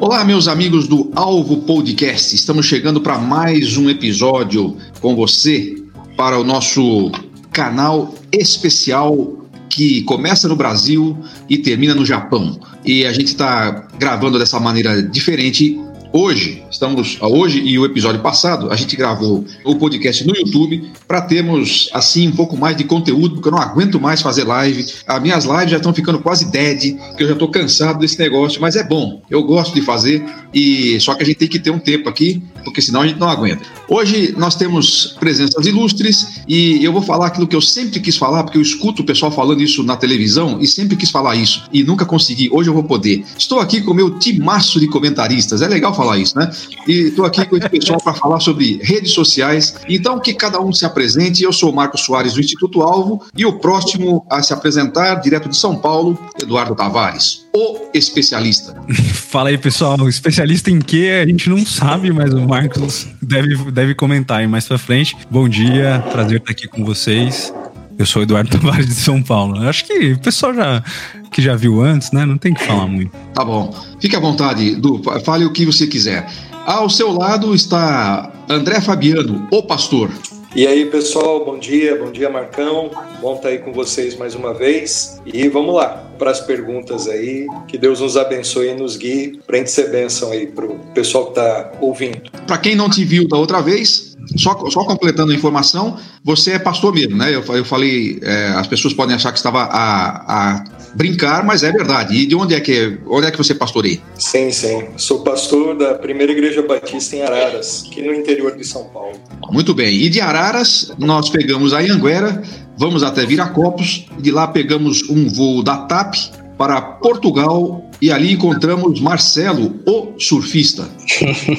Olá, meus amigos do Alvo Podcast. Estamos chegando para mais um episódio com você para o nosso canal especial que começa no Brasil e termina no Japão. E a gente está gravando dessa maneira diferente Hoje, estamos hoje e o episódio passado, a gente gravou o podcast no YouTube para termos assim um pouco mais de conteúdo, porque eu não aguento mais fazer live. As minhas lives já estão ficando quase dead, que eu já estou cansado desse negócio, mas é bom. Eu gosto de fazer e só que a gente tem que ter um tempo aqui, porque senão a gente não aguenta. Hoje nós temos presenças ilustres e eu vou falar aquilo que eu sempre quis falar, porque eu escuto o pessoal falando isso na televisão e sempre quis falar isso e nunca consegui. Hoje eu vou poder. Estou aqui com o meu timaço de comentaristas. É legal falar isso, né? E estou aqui com esse pessoal para falar sobre redes sociais. Então, que cada um se apresente. Eu sou o Marcos Soares, do Instituto Alvo, e o próximo a se apresentar, direto de São Paulo, Eduardo Tavares, o especialista. Fala aí, pessoal. Especialista em quê? A gente não sabe, mas o Marcos deve, deve comentar aí mais para frente. Bom dia, prazer estar aqui com vocês. Eu sou Eduardo Tavares de São Paulo. Acho que o pessoal já que já viu antes, né? Não tem que falar muito. Tá bom. Fique à vontade, Du. Fale o que você quiser. Ao seu lado está André Fabiano, o pastor. E aí, pessoal, bom dia, bom dia, Marcão. Bom estar aí com vocês mais uma vez. E vamos lá para as perguntas aí. Que Deus nos abençoe e nos guie gente ser bênção aí para o pessoal que está ouvindo. Para quem não te viu da outra vez, só, só completando a informação, você é pastor mesmo, né? Eu, eu falei, é, as pessoas podem achar que estava a, a brincar, mas é verdade. E de onde é que, onde é que você pastoreia? Sim, sim. Sou pastor da Primeira Igreja Batista em Araras, aqui no interior de São Paulo. Muito bem. E de Araras, nós pegamos a Anguera, vamos até Viracopos, de lá pegamos um voo da TAP para Portugal e ali encontramos Marcelo, o surfista.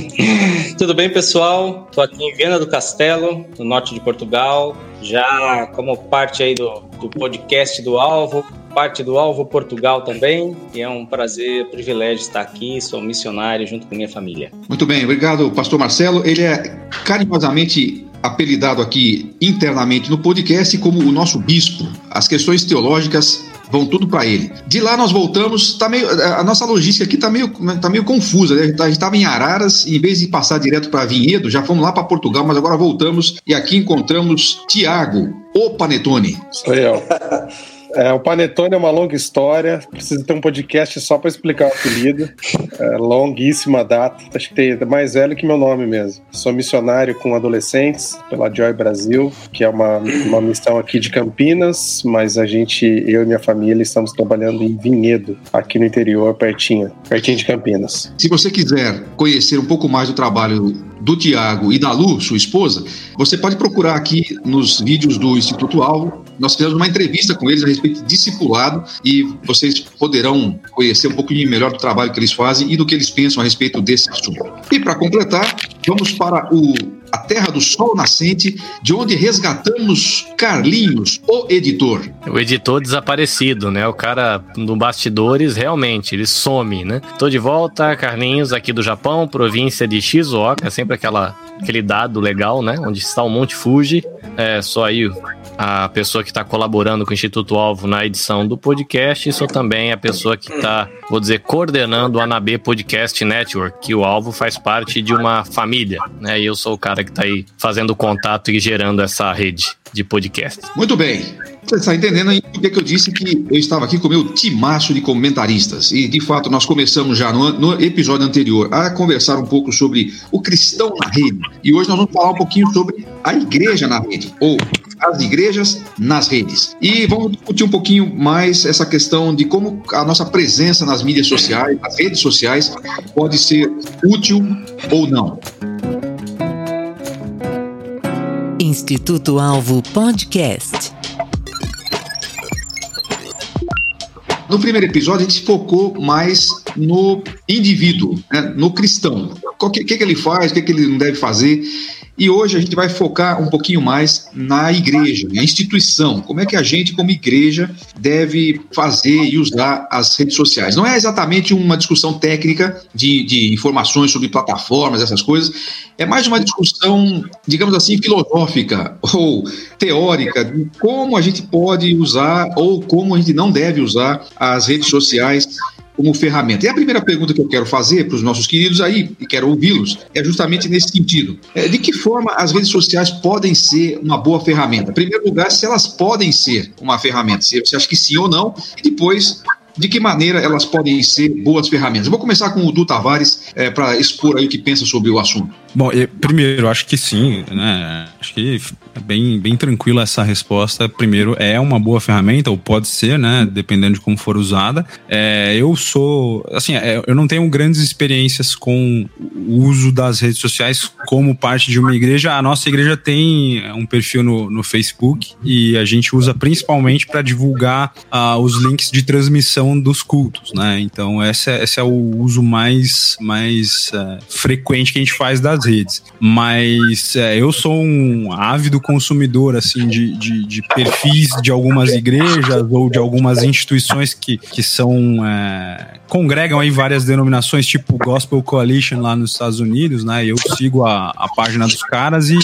Tudo bem, pessoal? Estou aqui em Viana do Castelo, no norte de Portugal, já como parte aí do, do podcast do Alvo, parte do Alvo Portugal também, e é um prazer, privilégio estar aqui, sou missionário junto com minha família. Muito bem, obrigado, pastor Marcelo. Ele é carinhosamente apelidado aqui internamente no podcast como o nosso bispo. As questões teológicas vão tudo para ele. De lá nós voltamos, tá meio, a nossa logística aqui tá meio, tá meio confusa, né? A gente estava em Araras, e em vez de passar direto para Vinhedo, já fomos lá para Portugal, mas agora voltamos e aqui encontramos Tiago, o Panetone. Sou eu. É, o Panetone é uma longa história, precisa ter um podcast só para explicar o apelido. É, longuíssima data, acho que tem é mais velho que meu nome mesmo. Sou missionário com adolescentes pela Joy Brasil, que é uma, uma missão aqui de Campinas, mas a gente, eu e minha família, estamos trabalhando em Vinhedo, aqui no interior, pertinho, pertinho de Campinas. Se você quiser conhecer um pouco mais do trabalho do Tiago e da Lu, sua esposa, você pode procurar aqui nos vídeos do Instituto Alvo. Nós fizemos uma entrevista com eles a respeito de discipulado e vocês poderão conhecer um pouquinho melhor do trabalho que eles fazem e do que eles pensam a respeito desse assunto. E para completar, vamos para o a Terra do Sol Nascente, de onde resgatamos Carlinhos, o editor. O editor desaparecido, né? O cara no bastidores, realmente, ele some, né? Tô de volta, Carlinhos, aqui do Japão, província de Shizuoka, sempre aquela, aquele dado legal, né? Onde está o Monte Fuji. É só aí a pessoa que está colaborando com o Instituto Alvo na edição do podcast e sou também a pessoa que está, vou dizer, coordenando o Anabê Podcast Network, que o Alvo faz parte de uma família, né? E eu sou o cara que está aí fazendo contato e gerando essa rede de podcast. Muito bem. Você está entendendo aí porque que eu disse que eu estava aqui com o meu timaço de comentaristas. E, de fato, nós começamos já no, no, episódio anterior a conversar um pouco sobre o cristão na rede. E hoje nós vamos falar um pouquinho sobre a igreja na rede, ou as igrejas nas redes. E vamos discutir um pouquinho mais essa questão de como a nossa presença nas mídias sociais, nas redes sociais, pode ser útil ou não. Instituto Alvo Podcast. No primeiro episódio, a gente focou mais no indivíduo, né, no cristão. O que, que, que ele faz, o que, que ele não deve fazer. E hoje a gente vai focar um pouquinho mais na igreja, na instituição. Como é que a gente, como igreja, deve fazer e usar as redes sociais? Não é exatamente uma discussão técnica de, de informações sobre plataformas, essas coisas. É mais uma discussão, digamos assim, filosófica ou teórica de como a gente pode usar ou como a gente não deve usar as redes sociais como ferramenta. E a primeira pergunta que eu quero fazer para os nossos queridos aí, e quero ouvi-los, é justamente nesse sentido. É, de que forma as redes sociais podem ser uma boa ferramenta? Em primeiro lugar, se elas podem ser uma ferramenta, se você acha que sim ou não, e depois de que maneira elas podem ser boas ferramentas? Eu vou começar com o Du Tavares é, para expor aí o que pensa sobre o assunto. Bom, primeiro, acho que sim, né? Acho que é bem, bem tranquila essa resposta. Primeiro, é uma boa ferramenta, ou pode ser, né? Dependendo de como for usada. É, eu sou, assim, é, eu não tenho grandes experiências com o uso das redes sociais como parte de uma igreja. A nossa igreja tem um perfil no, no Facebook e a gente usa principalmente para divulgar uh, os links de transmissão dos cultos, né? Então, esse é, esse é o uso mais, mais uh, frequente que a gente faz das redes. Mas é, eu sou um ávido consumidor assim de, de, de, perfis de algumas igrejas ou de algumas instituições que, que são é, congregam aí várias denominações, tipo Gospel Coalition lá nos Estados Unidos, né? Eu sigo a, a página dos caras e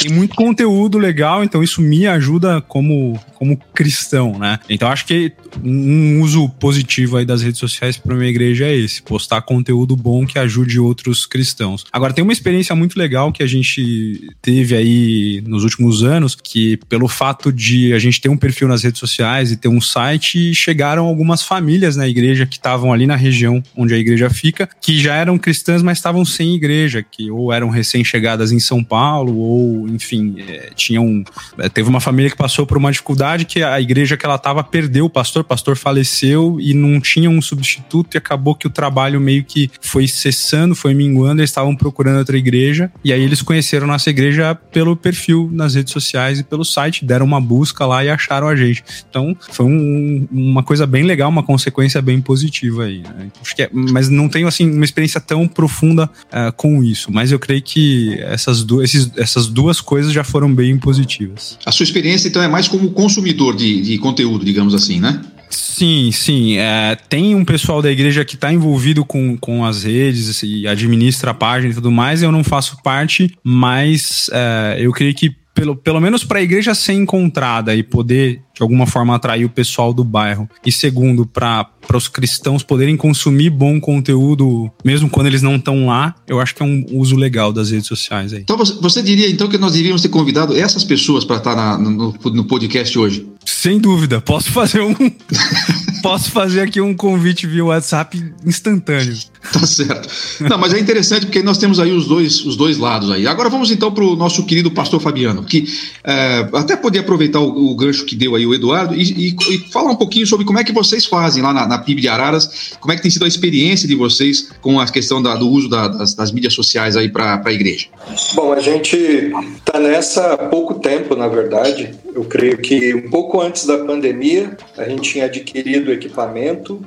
tem muito conteúdo legal, então isso me ajuda como, como cristão, né? Então acho que um uso positivo aí das redes sociais para uma igreja é esse, postar conteúdo bom que ajude outros cristãos. Agora tem uma experiência muito legal que a gente teve aí nos últimos anos, que pelo fato de a gente ter um perfil nas redes sociais e ter um site, chegaram algumas famílias na igreja que estavam ali na região onde a igreja fica, que já eram cristãs, mas estavam sem igreja, que ou eram recém-chegadas em São Paulo ou enfim, é, tinha um, é, teve uma família que passou por uma dificuldade que a igreja que ela estava perdeu o pastor, o pastor faleceu e não tinha um substituto e acabou que o trabalho meio que foi cessando, foi minguando, eles estavam procurando outra igreja e aí eles conheceram nossa igreja pelo perfil nas redes sociais e pelo site, deram uma busca lá e acharam a gente. Então foi um, uma coisa bem legal, uma consequência bem positiva aí. Né? Que é, mas não tenho assim uma experiência tão profunda uh, com isso, mas eu creio que essas esses, essas duas duas coisas já foram bem positivas. A sua experiência, então, é mais como consumidor de, de conteúdo, digamos assim, né? Sim, sim. É, tem um pessoal da igreja que está envolvido com, com as redes e administra a página e tudo mais. Eu não faço parte, mas é, eu creio que pelo, pelo menos para a igreja ser encontrada e poder de alguma forma atrair o pessoal do bairro. E segundo, para os cristãos poderem consumir bom conteúdo, mesmo quando eles não estão lá, eu acho que é um uso legal das redes sociais aí. Então você, você diria então que nós devíamos ter convidado essas pessoas para estar tá no, no podcast hoje? Sem dúvida. Posso fazer um. posso fazer aqui um convite via WhatsApp instantâneo. Tá certo. Não, mas é interessante porque nós temos aí os dois, os dois lados aí. Agora vamos então para o nosso querido pastor Fabiano, que é, até poder aproveitar o, o, gancho que deu aí o Eduardo e, e, e, falar um pouquinho sobre como é que vocês fazem lá na, na PIB de Araras, como é que tem sido a experiência de vocês com a questão da, do uso da, das, das, mídias sociais aí para a igreja. Bom, a gente está nessa há pouco tempo, na verdade. Eu creio que um pouco antes da pandemia, a gente tinha adquirido equipamento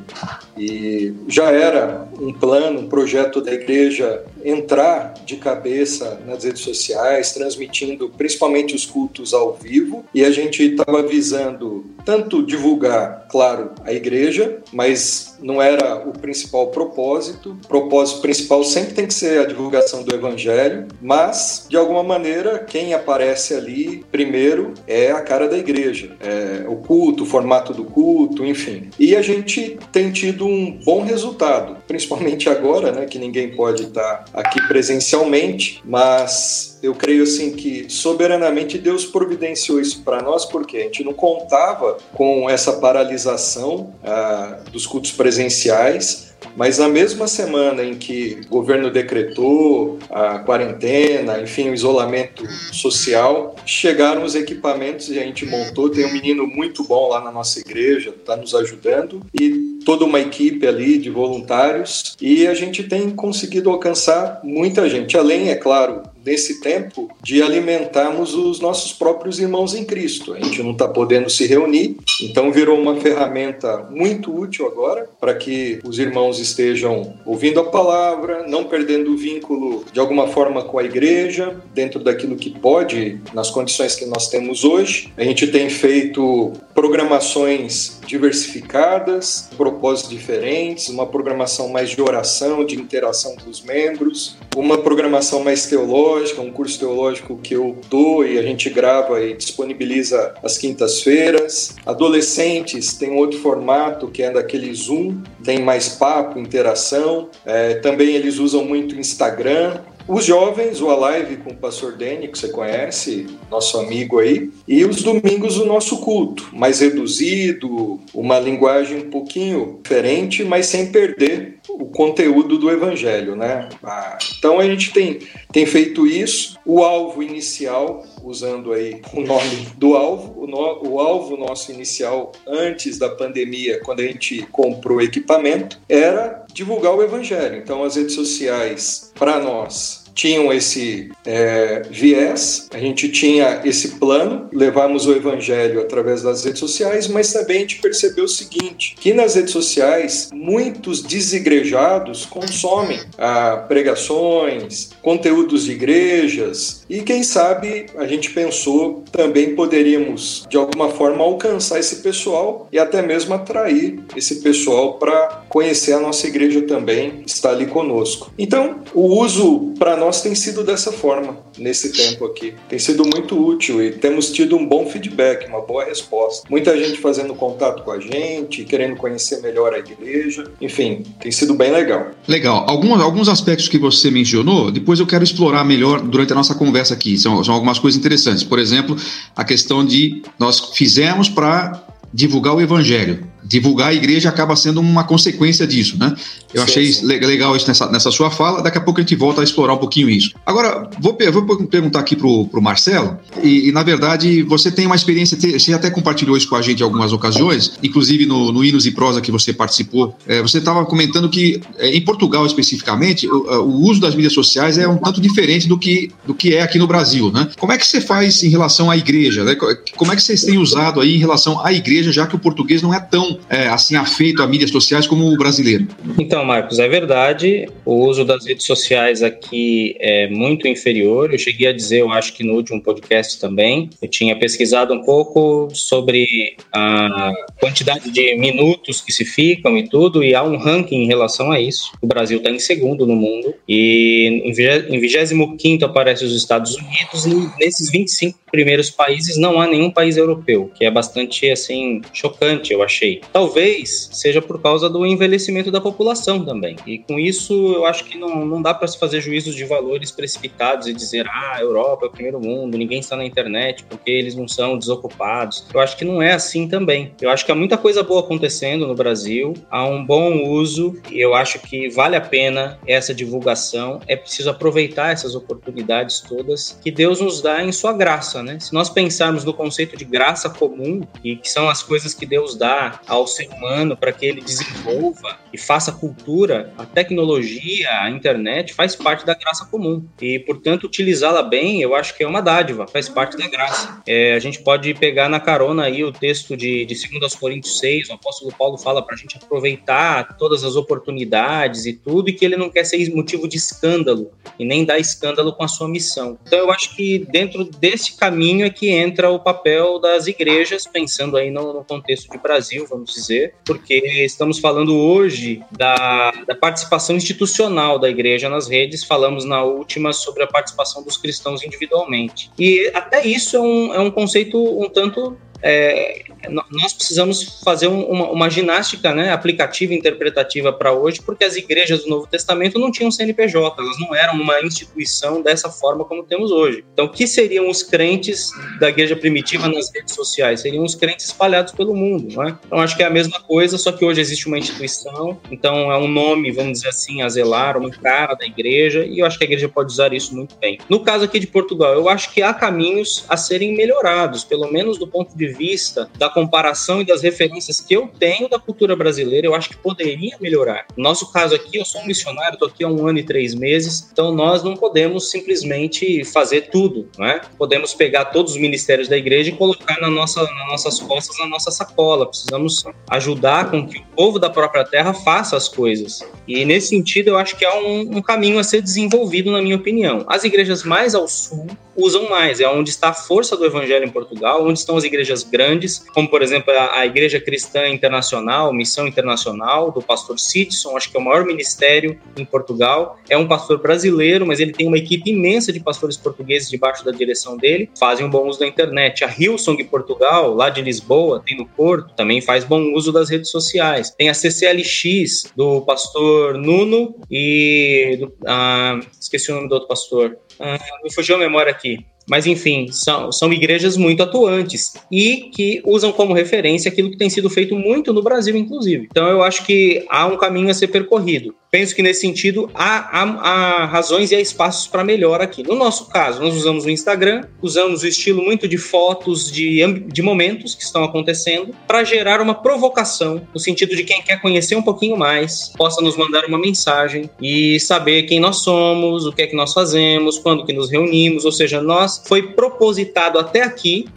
e já era um plano, um projeto da igreja entrar de cabeça nas redes sociais, transmitindo principalmente os cultos ao vivo, e a gente estava visando tanto divulgar, claro, a igreja, mas não era o principal propósito. O propósito principal sempre tem que ser a divulgação do evangelho, mas de alguma maneira quem aparece ali primeiro é a cara da igreja, é o culto, o formato do culto, enfim. E a gente tem tido um bom resultado, principalmente agora, né, que ninguém pode estar aqui presencialmente, mas eu creio assim que soberanamente Deus providenciou isso para nós porque a gente não contava com essa paralisação ah, dos cultos presenciais mas na mesma semana em que o governo decretou a quarentena, enfim, o isolamento social, chegaram os equipamentos e a gente montou. Tem um menino muito bom lá na nossa igreja, está nos ajudando, e toda uma equipe ali de voluntários. E a gente tem conseguido alcançar muita gente, além, é claro, nesse tempo de alimentarmos os nossos próprios irmãos em Cristo. A gente não está podendo se reunir, então virou uma ferramenta muito útil agora para que os irmãos estejam ouvindo a palavra, não perdendo o vínculo de alguma forma com a igreja, dentro daquilo que pode, nas condições que nós temos hoje. A gente tem feito programações diversificadas, propósitos diferentes, uma programação mais de oração, de interação dos membros, uma programação mais teológica, um curso teológico que eu dou e a gente grava e disponibiliza às quintas-feiras. Adolescentes tem outro formato que é daquele Zoom, tem mais papo, interação. É, também eles usam muito Instagram. Os jovens, o Alive com o pastor Dani, que você conhece, nosso amigo aí, e os domingos o nosso culto, mais reduzido, uma linguagem um pouquinho diferente, mas sem perder o conteúdo do evangelho, né? Ah, então a gente tem, tem feito isso. O alvo inicial, usando aí o nome do alvo, o, no, o alvo nosso inicial antes da pandemia, quando a gente comprou o equipamento, era divulgar o evangelho. Então as redes sociais, para nós, tinham esse é, viés, a gente tinha esse plano, levamos o evangelho através das redes sociais, mas também a gente percebeu o seguinte, que nas redes sociais muitos desigrejados consomem ah, pregações, conteúdos de igrejas e quem sabe a gente pensou também poderíamos de alguma forma alcançar esse pessoal e até mesmo atrair esse pessoal para conhecer a nossa igreja também, estar ali conosco. Então, o uso para nós nós tem sido dessa forma nesse tempo aqui. Tem sido muito útil e temos tido um bom feedback, uma boa resposta. Muita gente fazendo contato com a gente, querendo conhecer melhor a igreja. Enfim, tem sido bem legal. Legal. Alguns, alguns aspectos que você mencionou, depois eu quero explorar melhor durante a nossa conversa aqui. São, são algumas coisas interessantes. Por exemplo, a questão de nós fizemos para divulgar o evangelho divulgar a igreja acaba sendo uma consequência disso, né? Eu sim, achei sim. legal isso nessa, nessa sua fala, daqui a pouco a gente volta a explorar um pouquinho isso. Agora, vou, vou perguntar aqui pro, pro Marcelo, e, e, na verdade você tem uma experiência, você até compartilhou isso com a gente em algumas ocasiões, inclusive no, no Hinos e Prosa que você participou, é, você estava comentando que é, em Portugal especificamente, o, o, uso das mídias sociais é um tanto diferente do que, do que é aqui no Brasil, né? Como é que você faz em relação à igreja? Né? Como é que vocês têm usado aí em relação à igreja, já que o português não é tão é, assim afeito a mídias sociais como o brasileiro. Então, Marcos, é verdade. O uso das redes sociais aqui é muito inferior. Eu cheguei a dizer, eu acho que no último podcast também, eu tinha pesquisado um pouco sobre a quantidade de minutos que se ficam e tudo, e há um ranking em relação a isso. O Brasil está em segundo no mundo, e em 25 aparece os Estados Unidos, e nesses 25 primeiros países não há nenhum país europeu, que é bastante assim chocante, eu achei. Talvez seja por causa do envelhecimento da população também. E com isso eu acho que não, não dá para se fazer juízos de valores precipitados e dizer, ah, a Europa é o primeiro mundo, ninguém está na internet porque eles não são desocupados. Eu acho que não é assim também. Eu acho que há muita coisa boa acontecendo no Brasil, há um bom uso e eu acho que vale a pena essa divulgação. É preciso aproveitar essas oportunidades todas que Deus nos dá em sua graça né? Se nós pensarmos no conceito de graça comum, e que são as coisas que Deus dá ao ser humano para que ele desenvolva e faça cultura, a tecnologia, a internet faz parte da graça comum. E, portanto, utilizá-la bem, eu acho que é uma dádiva, faz parte da graça. É, a gente pode pegar na carona aí o texto de, de 2 Coríntios 6, o apóstolo Paulo fala para a gente aproveitar todas as oportunidades e tudo, e que ele não quer ser motivo de escândalo, e nem dar escândalo com a sua missão. Então, eu acho que dentro desse caminho, é que entra o papel das igrejas, pensando aí no, no contexto de Brasil, vamos dizer, porque estamos falando hoje da, da participação institucional da igreja nas redes, falamos na última sobre a participação dos cristãos individualmente. E até isso é um, é um conceito um tanto é, nós precisamos fazer um, uma, uma, ginástica né, aplicativa interpretativa para hoje, porque as igrejas do Novo Testamento não tinham CNPJ, elas não eram uma instituição dessa forma como temos hoje. Então, o que seriam os crentes da igreja primitiva nas redes sociais? Seriam os crentes espalhados pelo mundo. Não é? Então, acho que é a mesma coisa, só que hoje existe uma instituição, então é um nome, vamos dizer assim, a zelar, uma cara da igreja, e eu acho que a igreja pode usar isso muito bem. No caso aqui de Portugal, eu acho que há caminhos a serem melhorados, pelo menos do ponto de vista da comparação e das referências que eu tenho da cultura brasileira, eu acho que poderia melhorar. No nosso caso aqui, eu sou um missionário, estou aqui há um ano e três meses, então nós não podemos simplesmente fazer tudo, né? Podemos pegar todos os ministérios da igreja e colocar na nossa, nas nossas costas, na nossa sacola. Precisamos ajudar com que o povo da própria terra faça as coisas. E nesse sentido, eu acho que há um, um caminho a ser desenvolvido, na minha opinião. As igrejas mais ao sul usam mais. É onde está a força do evangelho em Portugal, onde estão as igrejas grandes, como por exemplo a, Igreja Cristã Internacional, Missão Internacional, do pastor Sidson, acho que é o maior ministério em Portugal. É um pastor brasileiro, mas ele tem uma equipe imensa de pastores portugueses debaixo da direção dele, fazem um bom uso da internet. A Hillsong Portugal, lá de Lisboa, tem no Porto, também faz bom uso das redes sociais. Tem a CCLX, do pastor Nuno e. Do, ah, esqueci o nome do outro pastor. Ah, me fugiu a memória aqui. Mas, enfim, são, são igrejas muito atuantes e que usam como referência aquilo que tem sido feito muito no Brasil, inclusive. Então, eu acho que há um caminho a ser percorrido. Penso que nesse sentido há, há, há razões e há espaços para melhor aqui. No nosso caso, nós usamos o Instagram, usamos o estilo muito de fotos de, de momentos que estão acontecendo para gerar uma provocação, no sentido de quem quer conhecer um pouquinho mais possa nos mandar uma mensagem e saber quem nós somos, o que é que nós fazemos, quando que nos reunimos, ou seja, nós foi propositado até aqui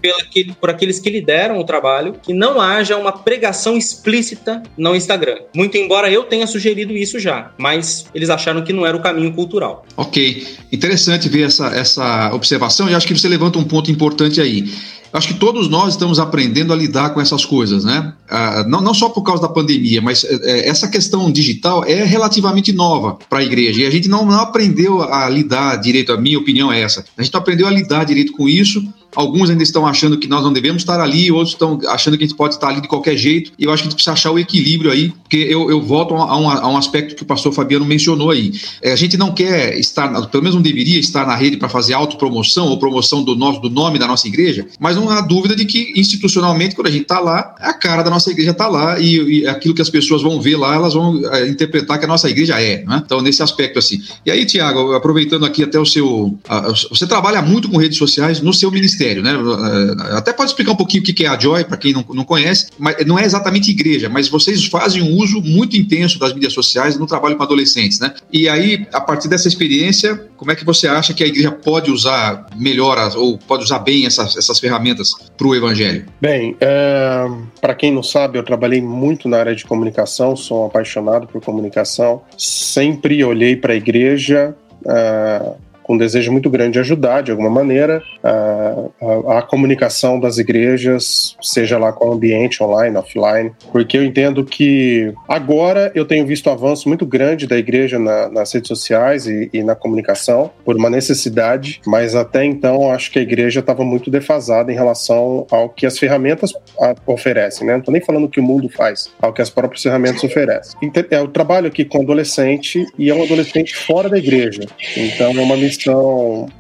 por aqueles que lideram o trabalho que não haja uma pregação explícita no Instagram. Muito embora eu tenha sugerido isso já mas eles acharam que não era o caminho cultural. Ok, interessante ver essa, essa observação e acho que você levanta um ponto importante aí. Acho que todos nós estamos aprendendo a lidar com essas coisas, né? Ah, não, não só por causa da pandemia, mas é, essa questão digital é relativamente nova para a igreja e a gente não, não aprendeu a lidar direito. A minha opinião é essa. A gente não aprendeu a lidar direito com isso Alguns ainda estão achando que nós não devemos estar ali, outros estão achando que a gente pode estar ali de qualquer jeito. E eu acho que a gente precisa achar o equilíbrio aí, porque eu, eu volto a um, a um aspecto que o pastor Fabiano mencionou aí. É, a gente não quer estar, pelo menos não deveria estar na rede para fazer autopromoção ou promoção do, nosso, do nome da nossa igreja, mas não há dúvida de que institucionalmente, quando a gente está lá, a cara da nossa igreja está lá e, e, aquilo que as pessoas vão ver lá, elas vão é, interpretar que a nossa igreja é. Né? Então, nesse aspecto assim. E aí, Tiago, aproveitando aqui até o seu. você trabalha muito com redes sociais no seu ministério ministério, né? Eh, até pode explicar um pouquinho o que é a Joy, para quem não, não conhece, mas não é exatamente igreja, mas vocês fazem um uso muito intenso das mídias sociais no trabalho com adolescentes, né? E aí, a partir dessa experiência, como é que você acha que a igreja pode usar melhor ou pode usar bem essas, essas ferramentas para o evangelho? Bem, é, para quem não sabe, eu trabalhei muito na área de comunicação, sou um apaixonado por comunicação, sempre olhei para a igreja. Uh, com um desejo muito grande de ajudar, de alguma maneira, a, a, a, comunicação das igrejas, seja lá qual ambiente, online, offline, porque eu entendo que agora eu tenho visto um avanço muito grande da igreja na, nas redes sociais e, e, na comunicação, por uma necessidade, mas até então acho que a igreja estava muito defasada em relação ao que as ferramentas oferecem, né? Não estou nem falando o que o mundo faz, ao que as próprias ferramentas oferecem. Eu trabalho aqui com adolescente e é um adolescente fora da igreja, então é uma missão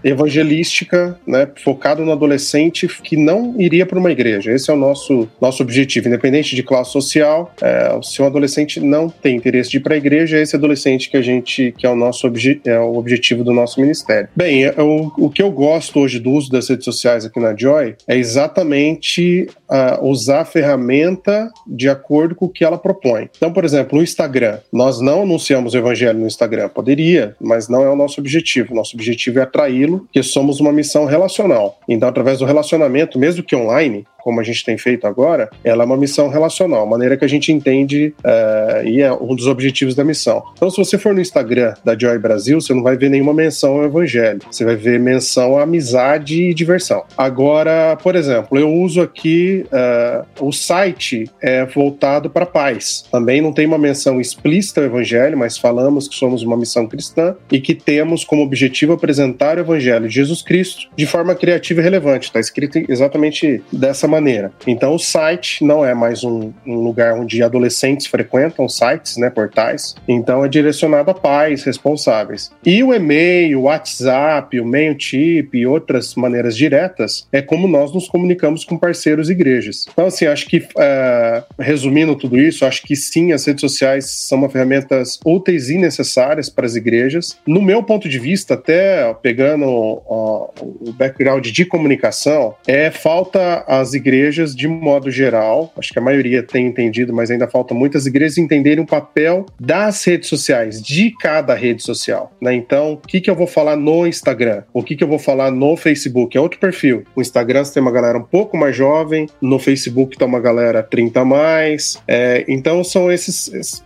evangelística, né, focado no adolescente que não iria para uma igreja. Esse é o nosso, nosso objetivo, independente de classe social. É, se um adolescente não tem interesse de ir para a igreja, é esse adolescente que a gente que é o nosso é o objetivo do nosso ministério. Bem, é, o, o que eu gosto hoje do uso das redes sociais aqui na Joy é exatamente uh, usar a ferramenta de acordo com o que ela propõe. Então, por exemplo, no Instagram, nós não anunciamos o evangelho no Instagram. Poderia, mas não é o nosso objetivo. Nosso objetivo é atraí-lo, porque somos uma missão relacional. Então, através do relacionamento, mesmo que online, como a gente tem feito agora, ela é uma missão relacional, maneira que a gente entende uh, e é um dos objetivos da missão. Então, se você for no Instagram da Joy Brasil, você não vai ver nenhuma menção ao evangelho, você vai ver menção à amizade e diversão. Agora, por exemplo, eu uso aqui uh, o site é voltado para paz. Também não tem uma menção explícita ao evangelho, mas falamos que somos uma missão cristã e que temos como objetivo apresentar o evangelho de Jesus Cristo de forma criativa e relevante. Está escrito exatamente dessa maneira. Então, o site não é mais um, um lugar onde adolescentes frequentam sites, né, portais. Então, é direcionado a pais responsáveis. E o e-mail, o WhatsApp, o MailChimp e outras maneiras diretas é como nós nos comunicamos com parceiros e igrejas. Então, assim, acho que, uh, resumindo tudo isso, acho que sim, as redes sociais são uma ferramentas úteis e necessárias para as igrejas. No meu ponto de vista, até pegando o background de comunicação, é falta às igrejas igrejas, de modo geral, acho que a maioria tem entendido, mas ainda falta muitas igrejas entenderem o papel das redes sociais, de cada rede social. Né? Então, o que, que eu vou falar no Instagram? O que, que eu vou falar no Facebook? É outro perfil. O Instagram você tem uma galera um pouco mais jovem, no Facebook tá uma galera 30 a mais. É, então, são esses, esses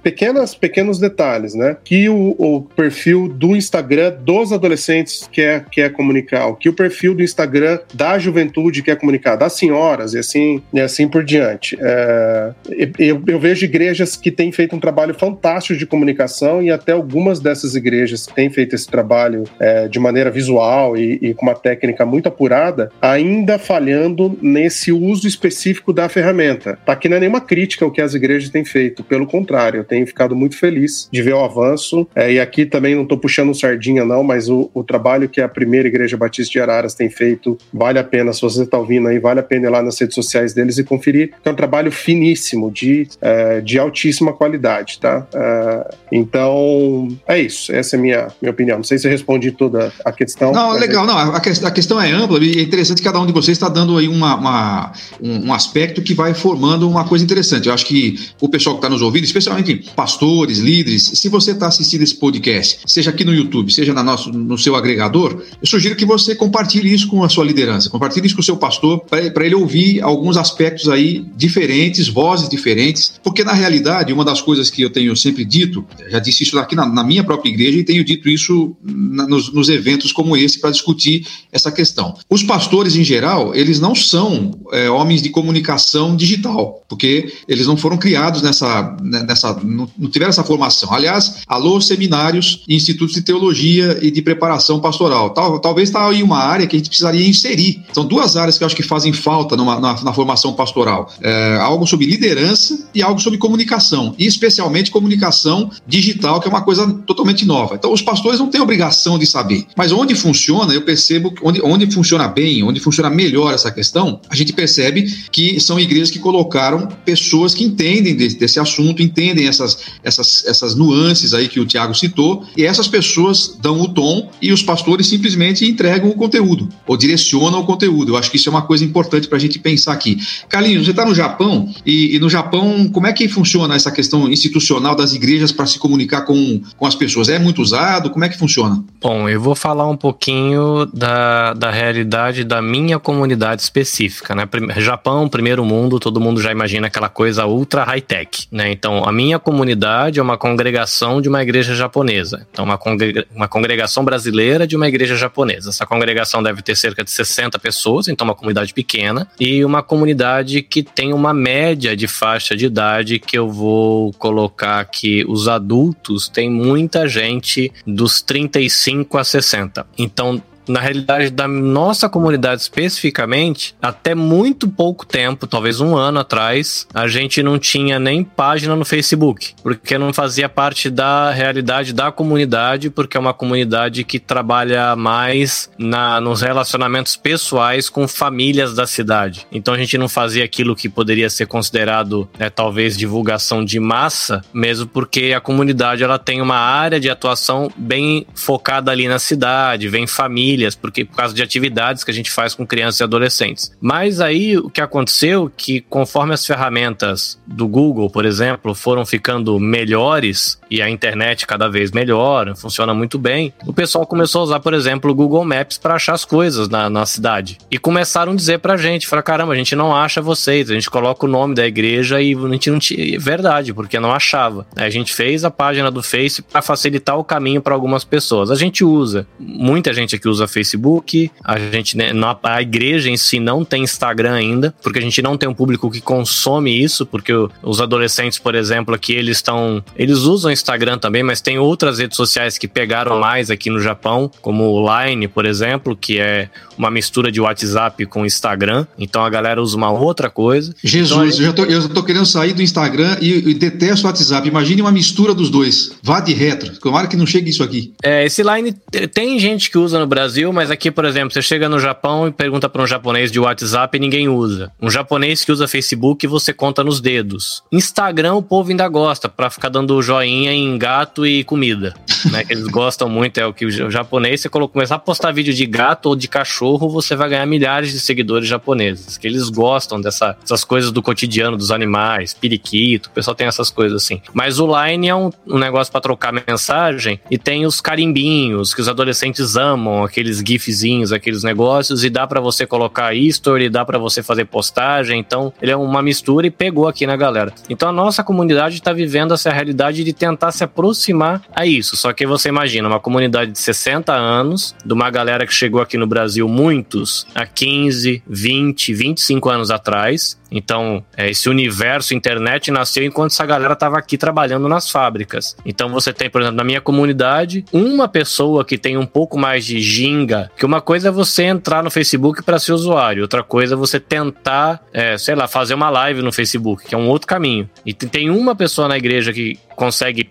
pequenos detalhes, né? Que o, o perfil do Instagram dos adolescentes quer, quer comunicar, o que o perfil do Instagram da juventude quer comunicar, das senhoras e assim, e assim por diante. É, eu, eu, vejo igrejas que têm feito um trabalho fantástico de comunicação e até algumas dessas igrejas que têm feito esse trabalho é, de maneira visual e, e, com uma técnica muito apurada, ainda falhando nesse uso específico da ferramenta. Tá aqui não é nenhuma crítica ao que as igrejas têm feito, pelo contrário, eu tenho ficado muito feliz de ver o avanço. É, e aqui também não estou puxando sardinha, não, mas o, o trabalho que a primeira Igreja Batista de Araras tem feito vale a pena. Se você está ouvindo aí, vale a pena ir lá nas redes sociais deles e conferir. É um trabalho finíssimo, de, é, de altíssima qualidade, tá? É, então, é isso. Essa é a minha, minha opinião. Não sei se eu respondi toda a questão. Não, legal. É... Não, a, a, questão é ampla e é interessante que cada um de vocês está dando aí uma, uma um, um, aspecto que vai formando uma coisa interessante. Eu acho que o pessoal que está nos ouvindo, especialmente pastores, líderes, se você está assistindo esse podcast, seja aqui no YouTube, seja na nosso, no seu agregador, eu sugiro que você compartilhe isso com a sua liderança, compartilhe isso com o seu pastor, para ele ouvir alguns aspectos aí diferentes, vozes diferentes, porque na realidade, uma das coisas que eu tenho sempre dito, já disse isso aqui na, na minha própria igreja e tenho dito isso na, nos, nos eventos como esse para discutir essa questão. Os pastores, em geral, eles não são é, homens de comunicação digital, porque eles não foram criados nessa, né, nessa não, tiveram essa formação. Aliás, alô seminários institutos de teologia e de preparação pastoral. Tal, talvez está aí uma área que a gente precisaria inserir. São duas áreas que eu acho que fazem falta numa, na, na formação pastoral. É, algo sobre liderança e algo sobre comunicação, e especialmente comunicação digital, que é uma coisa totalmente nova. Então, os pastores não têm obrigação de saber. Mas onde funciona, eu percebo, onde, onde funciona bem, onde funciona melhor essa questão, a gente percebe que são igrejas que colocaram pessoas que entendem desse, desse assunto, entendem essas, essas, essas nuances aí que o Tiago citou, e essas pessoas dão o tom e os pastores simplesmente entregam o conteúdo, ou direcionam o conteúdo. Eu acho que isso é uma coisa importante para a gente pensar aqui. Carlinhos, você está no Japão, e, e, no Japão, como é que funciona essa questão institucional das igrejas para se comunicar com, com as pessoas? É muito usado? Como é que funciona? Bom, eu vou falar um pouquinho da, da realidade da minha comunidade específica, né? Japão, primeiro mundo, todo mundo já imagina aquela coisa ultra high-tech, né? Então, a minha comunidade é uma congregação de uma igreja japonesa. Então, uma, congrega uma congregação brasileira de uma igreja japonesa. Essa congregação deve ter cerca de 60 pessoas, então uma comunidade pequena, uma comunidade que tem uma média de faixa de idade que eu vou colocar que os adultos têm muita gente dos 35 a 60. Então, na realidade da nossa comunidade especificamente, até muito pouco tempo, talvez um ano atrás, a gente não tinha nem página no Facebook, porque não fazia parte da realidade da comunidade, porque é uma comunidade que trabalha mais na, nos relacionamentos pessoais com famílias da cidade. Então a gente não fazia aquilo que poderia ser considerado, né, talvez, divulgação de massa, mesmo porque a comunidade ela tem uma área de atuação bem focada ali na cidade, vem família famílias, porque por causa de atividades que a gente faz com crianças e adolescentes. Mas aí o que aconteceu que conforme as ferramentas do Google, por exemplo, foram ficando melhores e a internet cada vez melhor, funciona muito bem, o pessoal começou a usar, por exemplo, o Google Maps para achar as coisas na, na cidade. E começaram a dizer pra gente, fala, caramba, a gente não acha vocês, a gente coloca o nome da igreja e a gente não tinha, verdade, porque não achava. A gente fez a página do Face para facilitar o caminho para algumas pessoas. A gente usa, muita gente aqui usa usa Facebook, a gente, né, a igreja em si não tem Instagram ainda, porque a gente não tem um público que consome isso, porque os adolescentes, por exemplo, aqui eles estão, eles usam Instagram também, mas tem outras redes sociais que pegaram mais aqui no Japão, como o Line, por exemplo, que é uma mistura de WhatsApp com Instagram. Então a galera usa uma outra coisa. Jesus, então, eu, já tô querendo sair do Instagram e, e detesto o WhatsApp. Imagine uma mistura dos dois. Vá de retro. Tomara que não chegue isso aqui. É, esse Line tem gente que usa no Brasil Brasil, mas aqui, por exemplo, você chega no Japão e pergunta para um japonês de WhatsApp e ninguém usa. Um japonês que usa Facebook você conta nos dedos. Instagram o povo ainda gosta para ficar dando joinha em gato e comida, né? Que eles gostam muito é o que o japonês você começar a postar vídeo de gato ou de cachorro, você vai ganhar milhares de seguidores japoneses, que eles gostam dessa, dessas coisas do cotidiano dos animais, periquito, o pessoal tem essas coisas assim. Mas o Line é um, um negócio para trocar mensagem e tem os carimbinhos que os adolescentes amam, aqueles gifzinhos, aqueles negócios e dá para você colocar history, dá para você fazer postagem, então ele é uma mistura e pegou aqui na galera. Então a nossa comunidade está vivendo essa realidade de tentar se aproximar a isso. Só que você imagina uma comunidade de 60 anos, de uma galera que chegou aqui no Brasil muitos há 15, 20, 25 anos atrás, então, é, esse universo internet nasceu enquanto essa galera estava aqui trabalhando nas fábricas. Então, você tem, por exemplo, na minha comunidade, uma pessoa que tem um pouco mais de ginga, que uma coisa é você entrar no Facebook para ser usuário, outra coisa é você tentar, é, sei lá, fazer uma live no Facebook, que é um outro caminho. E tem uma pessoa na igreja que consegue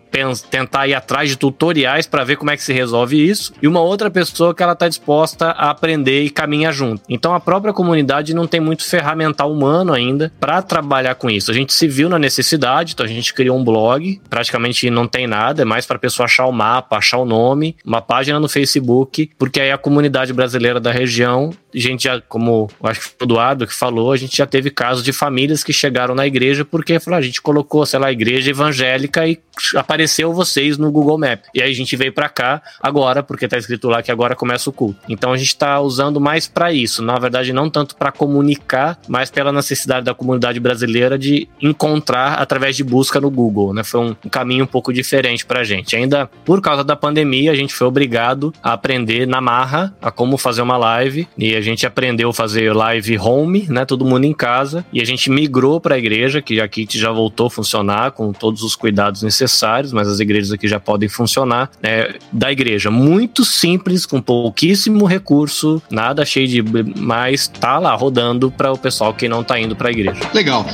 tentar ir atrás de tutoriais para ver como é que se resolve isso, e uma outra pessoa que ela está disposta a aprender e caminhar junto. Então, a própria comunidade não tem muito ferramental humano ainda ainda para trabalhar com isso. A gente se viu na necessidade, então a gente criou um blog, praticamente não tem nada, é mais para a pessoa achar o mapa, achar o nome, uma página no Facebook, porque aí a comunidade brasileira da região, gente já, como acho que foi o Eduardo que falou, a gente já teve casos de famílias que chegaram na igreja porque falou, a gente colocou, sei lá, igreja evangélica e apareceu vocês no Google Map. E aí a gente veio para cá agora, porque tá escrito lá que agora começa o culto. Então a gente está usando mais para isso, na verdade não tanto para comunicar, mas pela necessidade da comunidade brasileira de encontrar através de busca no Google, né? Foi um, caminho um pouco diferente pra gente. Ainda por causa da pandemia, a gente foi obrigado a aprender na marra a como fazer uma live e a gente aprendeu a fazer live home, né? Todo mundo em casa e a gente migrou para a igreja, que a Kit já voltou a funcionar com todos os cuidados necessários, mas as igrejas aqui já podem funcionar, né? Da igreja muito simples, com pouquíssimo recurso, nada cheio de mas tá lá rodando para o pessoal que não tá indo para a igreja. Legal.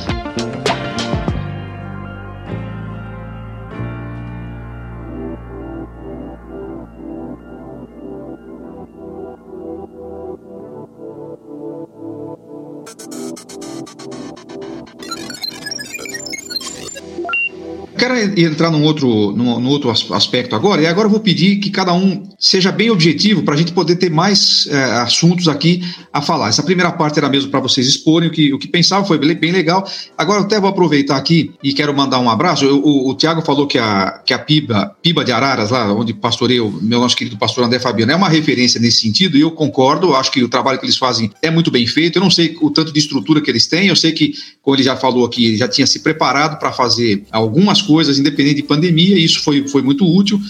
Quero entrar num outro, num, num, outro aspecto agora, e agora eu vou pedir que cada um seja bem objetivo para a gente poder ter mais é, assuntos aqui a falar. Essa primeira parte era mesmo para vocês exporem o que, o que pensavam, foi bem, legal. Agora eu até vou aproveitar aqui e quero mandar um abraço. Eu, o, o Tiago falou que a, que a Piba, Piba de Araras, lá onde pastorei o meu nosso querido pastor André Fabiano, é uma referência nesse sentido, e eu concordo, acho que o trabalho que eles fazem é muito bem feito. Eu não sei o tanto de estrutura que eles têm, eu sei que, como ele já falou aqui, ele já tinha se preparado para fazer algumas coisas coisas, independente de pandemia, e isso foi, foi muito útil.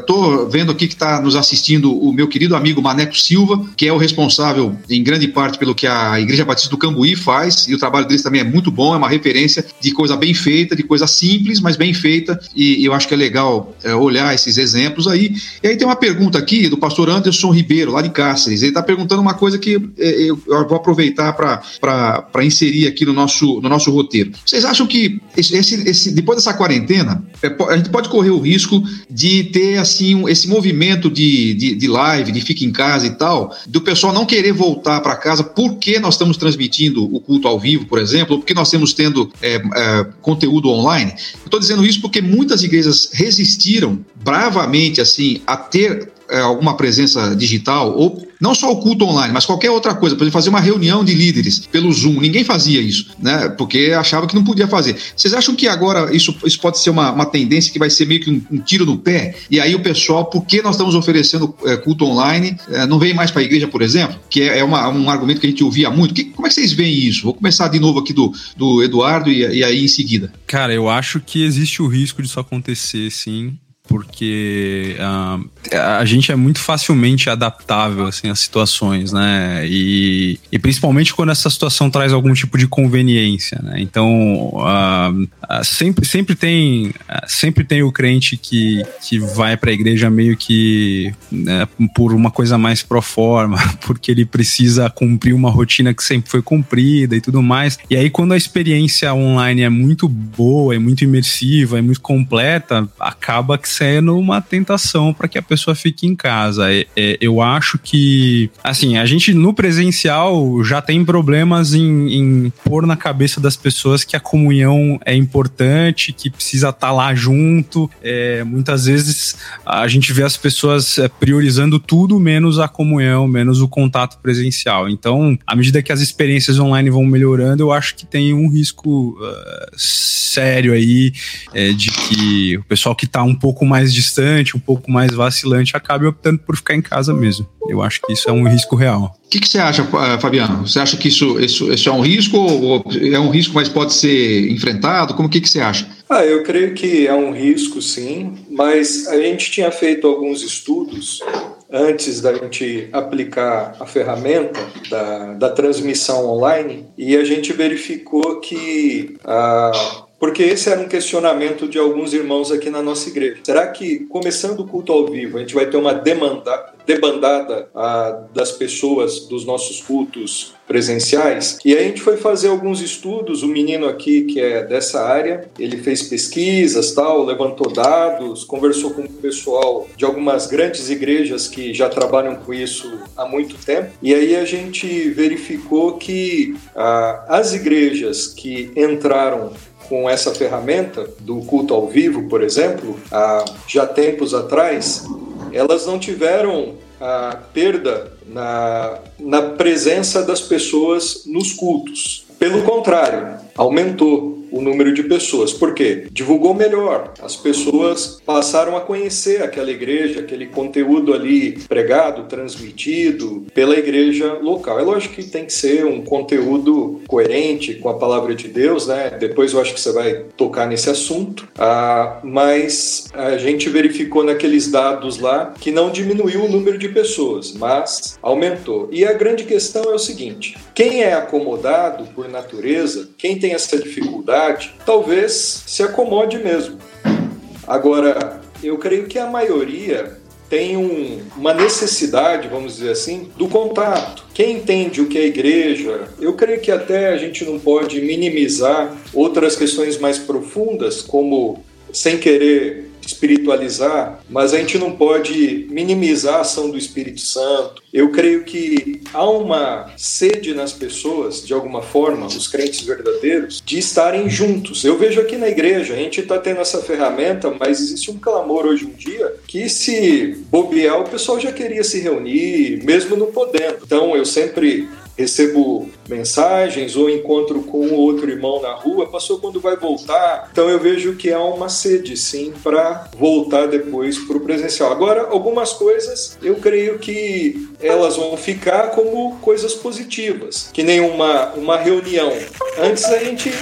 Estou é, vendo aqui que está nos assistindo o meu querido amigo Maneco Silva, que é o responsável, em grande parte, pelo que a Igreja Batista do Cambuí faz, e o trabalho deles também é muito bom, é uma referência de coisa bem feita, de coisa simples, mas bem feita, e, e eu acho que é legal é, olhar esses exemplos aí. E aí tem uma pergunta aqui do pastor Anderson Ribeiro, lá de Cáceres. Ele está perguntando uma coisa que é, eu vou aproveitar para inserir aqui no nosso, no nosso roteiro. Vocês acham que esse, esse, depois dessa quarentena, quarentena, é, a gente pode correr o risco de ter assim esse movimento de, de, de live, de fica em casa e tal, do pessoal não querer voltar para casa porque nós estamos transmitindo o culto ao vivo, por exemplo, ou porque nós estamos tendo é, é, conteúdo online. Estou dizendo isso porque muitas igrejas resistiram bravamente assim a ter é, alguma presença digital, ou não só o culto online, mas qualquer outra coisa, por exemplo, fazer uma reunião de líderes pelo Zoom. Ninguém fazia isso, né? Porque achava que não podia fazer. Vocês acham que agora isso, isso pode ser uma, uma tendência que vai ser meio que um, um tiro no pé? E aí o pessoal, porque nós estamos oferecendo é, culto online, é, não vem mais para a igreja, por exemplo? Que é, é uma, um argumento que a gente ouvia muito. Que, como é que vocês veem isso? Vou começar de novo aqui do, do Eduardo e, e aí em seguida. Cara, eu acho que existe o risco disso acontecer, sim porque uh, a gente é muito facilmente adaptável assim às situações, né? E, e principalmente quando essa situação traz algum tipo de conveniência, né? Então uh, uh, sempre, sempre tem sempre tem o crente que, que vai para a igreja meio que né, por uma coisa mais pro forma, porque ele precisa cumprir uma rotina que sempre foi cumprida e tudo mais. E aí quando a experiência online é muito boa, é muito imersiva, é muito completa, acaba sendo uma tentação para que a pessoa fique em casa. É, é, eu acho que, assim, a gente no presencial já tem problemas em, em pôr na cabeça das pessoas que a comunhão é importante, que precisa estar tá lá junto. É, muitas vezes a gente vê as pessoas é, priorizando tudo menos a comunhão, menos o contato presencial. Então, à medida que as experiências online vão melhorando, eu acho que tem um risco uh, sério aí é, de que o pessoal que está um pouco mais distante, um pouco mais vacilante, acabe optando por ficar em casa mesmo. Eu acho que isso é um risco real. O que, que, você acha, Fabiano? Você acha que isso, isso, isso é um risco ou é um risco, mas pode ser enfrentado? Como que, que você acha? Ah, eu creio que é um risco, sim, mas a gente tinha feito alguns estudos antes da gente aplicar a ferramenta da, da transmissão online e a gente verificou que a porque esse era um questionamento de alguns irmãos aqui na nossa igreja. Será que, começando o culto ao vivo, a gente vai ter uma demanda, debandada ah, das pessoas dos nossos cultos presenciais? E aí a gente foi fazer alguns estudos. O menino aqui, que é dessa área, ele fez pesquisas, tal, levantou dados, conversou com o pessoal de algumas grandes igrejas que já trabalham com isso há muito tempo. E aí a gente verificou que ah, as igrejas que entraram com essa ferramenta do culto ao vivo, por exemplo, há já tempos atrás, elas não tiveram a perda na, na presença das pessoas nos cultos. Pelo contrário, aumentou o número de pessoas. Por quê? Divulgou melhor. As pessoas passaram a conhecer aquela igreja, aquele conteúdo ali pregado, transmitido pela igreja local. É lógico que tem que ser um conteúdo coerente com a palavra de Deus, né? Depois eu acho que você vai tocar nesse assunto. Ah, mas a gente verificou naqueles dados lá que não diminuiu o número de pessoas, mas aumentou. E a grande questão é o seguinte: quem é acomodado por natureza, quem tem essa dificuldade, talvez se acomode mesmo. Agora, eu creio que a maioria tem um, uma necessidade, vamos dizer assim, do contato. Quem entende o que é igreja, eu creio que até a gente não pode minimizar outras questões mais profundas, como sem querer espiritualizar, mas a gente não pode minimizar a ação do Espírito Santo. Eu creio que há uma sede nas pessoas, de alguma forma, os crentes verdadeiros, de estarem juntos. Eu vejo aqui na igreja, a gente está tendo essa ferramenta, mas existe um clamor hoje em dia que se bobear, o pessoal já queria se reunir, mesmo não podendo. Então eu sempre recebo mensagens ou encontro com outro irmão na rua, passou quando vai voltar. Então eu vejo que há uma sede, sim, para voltar depois para o presencial. Agora, algumas coisas eu creio que elas vão ficar como coisas positivas, que nem uma, uma reunião. Antes a gente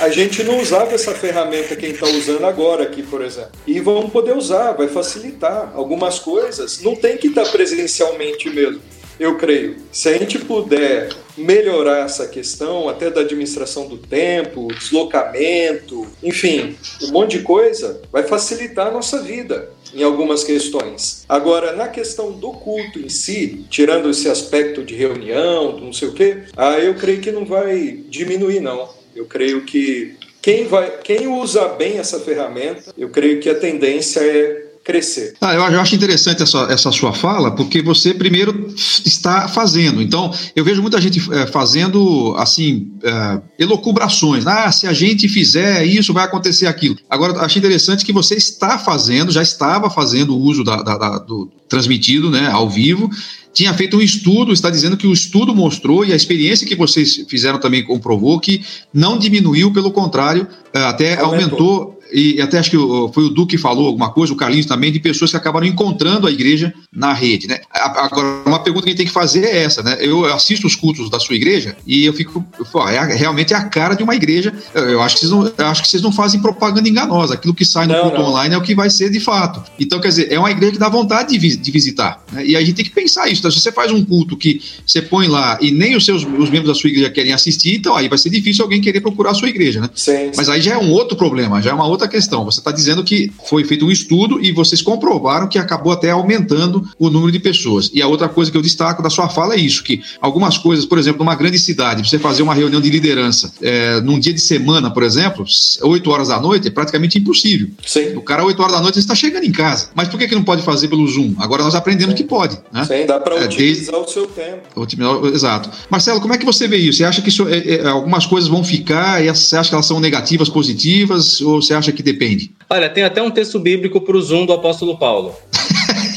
a gente não usava essa ferramenta que a gente está usando agora aqui, por exemplo. E vamos poder usar, vai facilitar. Algumas coisas não tem que estar tá presencialmente mesmo eu creio. Se a gente puder melhorar essa questão, até da administração do tempo, deslocamento, enfim, um monte de coisa, vai facilitar a nossa vida em algumas questões. Agora, na questão do culto em si, tirando esse aspecto de reunião, não sei o quê, ah, eu creio que não vai diminuir, não. Eu creio que quem, vai, quem usa bem essa ferramenta, eu creio que a tendência é crescer. Ah, eu, acho interessante essa, essa sua fala, porque você primeiro está fazendo. Então, eu vejo muita gente é, fazendo, assim, é, elocubrações. Ah, se a gente fizer isso, vai acontecer aquilo. Agora, acho interessante que você está fazendo, já estava fazendo o uso da, da, da, do transmitido, né, ao vivo, tinha feito um estudo, está dizendo que o estudo mostrou e a experiência que vocês fizeram também comprovou que não diminuiu, pelo contrário, é, até aumentou, aumentou e até acho que foi o Duque que falou alguma coisa, o Carlinhos também, de pessoas que acabaram encontrando a igreja na rede, né? Agora, uma pergunta que a gente tem que fazer é essa, né? Eu assisto os cultos da sua igreja e eu fico, pô, é, realmente é a cara de uma igreja. Eu acho que vocês não, acho que vocês não fazem propaganda enganosa. Aquilo que sai no não, culto não. online é o que vai ser de fato. Então, quer dizer, é uma igreja que dá vontade de, de visitar. Né? E a gente tem que pensar isso. Então, se você faz um culto que você põe lá e nem os seus os membros da sua igreja querem assistir, então aí vai ser difícil alguém querer procurar a sua igreja, né? Sim, sim. Mas aí já é um outro problema, já é uma outra outra questão. Você está dizendo que foi feito um estudo e vocês comprovaram que acabou até aumentando o número de pessoas. E a outra coisa que eu destaco da sua fala é isso, que algumas coisas, por exemplo, numa grande cidade, você fazer uma reunião de liderança é, num dia de semana, por exemplo, 8 horas da noite, é praticamente impossível. Sim. O cara, 8 horas da noite, está chegando em casa. Mas por que, que não pode fazer pelo Zoom? Agora nós aprendemos Sim. que pode. Né? Sim, dá para É, utilizar o seu tempo. Otimizar- Exato. Marcelo, como é que você vê isso? Você acha que isso, é, é, algumas coisas vão ficar e você acha que elas são negativas, positivas, ou você acha que depende? Olha, tem até um texto bíblico para o Zoom do apóstolo Paulo.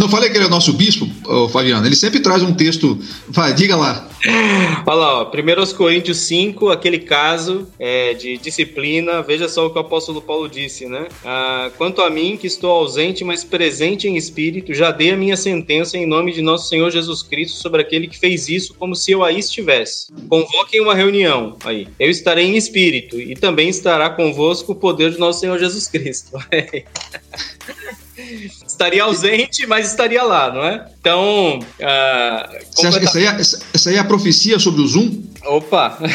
Não falei que ele é nosso bispo, ô, Fabiano? Ele sempre traz um texto. Vai, diga lá. Olha lá, ó, 1 Coríntios 5, aquele caso é, de disciplina, veja só o que o apóstolo Paulo disse, né? Ah, Quanto a mim, que estou ausente, mas presente em espírito, já dei a minha sentença em nome de nosso Senhor Jesus Cristo sobre aquele que fez isso como se eu aí estivesse. Convoquem uma reunião aí. Eu estarei em espírito e também estará convosco o poder de nosso Senhor Jesus Cristo. estaria ausente, mas estaria lá, não é? Então, ah, Você acha que essa aí, é, essa aí é a profecia sobre o Zoom? Opa!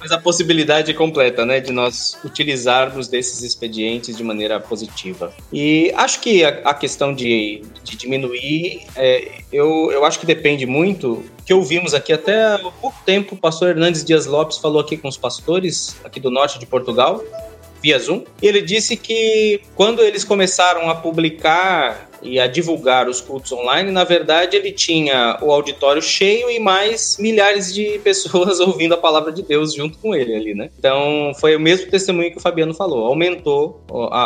Mas a possibilidade é completa, né, de nós utilizarmos desses expedientes de maneira positiva. E acho que a, a questão de, de diminuir, é, eu, eu acho que depende muito. Que ouvimos aqui até há pouco tempo, o pastor Hernandes Dias Lopes falou aqui com os pastores aqui do norte de Portugal, via Zoom. Ele disse que quando eles começaram a publicar e a divulgar os cultos online, na verdade ele tinha o auditório cheio e mais milhares de pessoas ouvindo a palavra de Deus junto com ele ali, né? Então foi o mesmo testemunho que o Fabiano falou, aumentou a-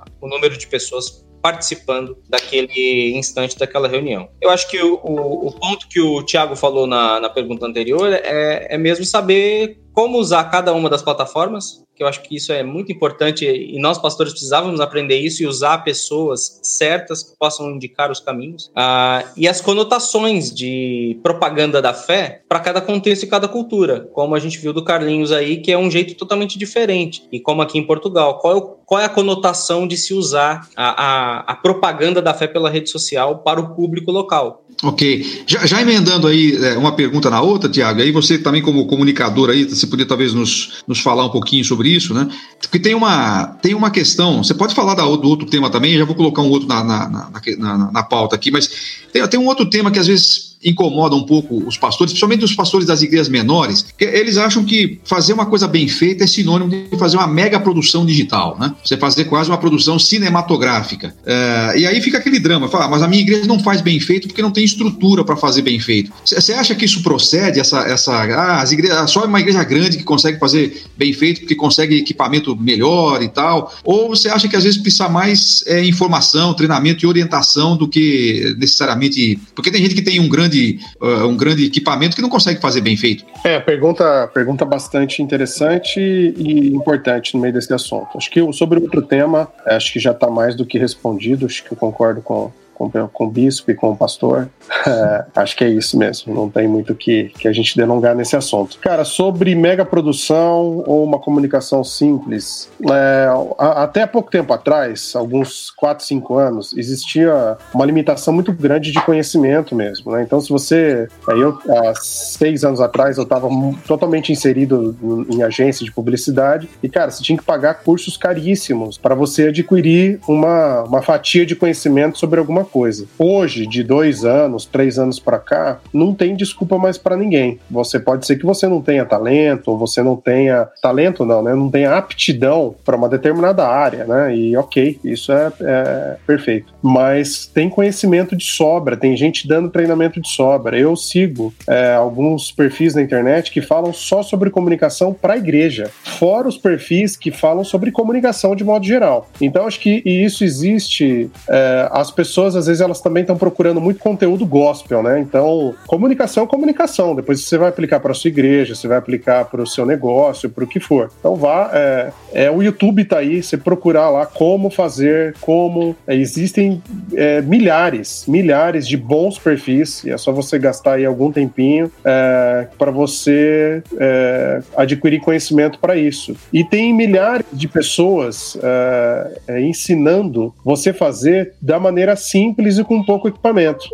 a- o número de pessoas participando daquele instante daquela reunião. Eu acho que o, o- o ponto que o Thiago falou na, na pergunta anterior é, é mesmo saber como usar cada uma das plataformas, que eu acho que isso é muito importante e nós pastores precisávamos aprender isso e usar pessoas certas que possam indicar os caminhos Ah, e as conotações de propaganda da fé para cada contexto e cada cultura, como a gente viu do Carlinhos aí, que é um jeito totalmente diferente e como aqui em Portugal, qual é, o- qual é a conotação de se usar a, a, a propaganda da fé pela rede social para o público local? Ok. Já, já emendando aí é, uma pergunta na outra, Tiago, aí você também como comunicador aí, você podia talvez nos, nos falar um pouquinho sobre isso, né? Porque tem uma, tem uma questão, você pode falar da, do outro tema também, já vou colocar um outro na, na, na, na- na- na pauta aqui, mas tem, tem um outro tema que às vezes incomoda um pouco os pastores, principalmente os pastores das igrejas menores, que eles acham que fazer uma coisa bem feita é sinônimo de fazer uma mega produção digital, né? Você fazer quase uma produção cinematográfica. É, e aí fica aquele drama, fala, "Ah, mas a minha igreja não faz bem feito porque não tem estrutura para fazer bem feito. Você acha que isso procede, essa, essa ah, as igrejas, só uma igreja grande que consegue fazer bem feito porque consegue equipamento melhor e tal? Ou você acha que às vezes precisa mais é, informação, treinamento e orientação do que necessariamente. Porque tem gente que tem um grande, ah, um grande equipamento que não consegue fazer bem feito. É, pergunta, pergunta bastante interessante e importante no meio desse assunto. Acho que sobre outro tema, é, acho que já está mais do que respondido, acho que eu concordo com, com, com o bispo e com o pastor. É, acho que é isso mesmo, não tem muito que, que a gente delongar nesse assunto. Cara, sobre mega produção ou uma comunicação simples, é, a- até pouco tempo atrás, alguns 4, 5 anos, existia uma limitação muito grande de conhecimento mesmo. Né? Então, se você. Eu, há seis anos atrás, eu estava totalmente inserido em agência de publicidade e, cara, você tinha que pagar cursos caríssimos para você adquirir uma, uma fatia de conhecimento sobre alguma coisa. Hoje, de dois anos, três anos para cá, não tem desculpa mais para ninguém. Você pode ser que você não tenha talento, ou você não tenha talento, não, né? Não tenha aptidão para uma determinada área, né? E ok, isso é, é perfeito. Mas tem conhecimento de sobra, tem gente dando treinamento de sobra. Eu sigo é, alguns perfis na internet que falam só sobre comunicação para igreja, fora os perfis que falam sobre comunicação de modo geral. Então acho que isso existe. é, as pessoas às vezes elas também estão procurando muito conteúdo gospel, né? Então comunicação é comunicação. Depois você vai aplicar para sua igreja, você vai aplicar para o seu negócio, para o que for. Então vá, é, é, o YouTube tá aí, você procurar lá como fazer, como é, existem é, milhares, milhares de bons perfis. E é só você gastar aí algum tempinho é, para você é, adquirir conhecimento para isso. E tem milhares de pessoas é, ensinando você fazer da maneira simples e com pouco equipamento.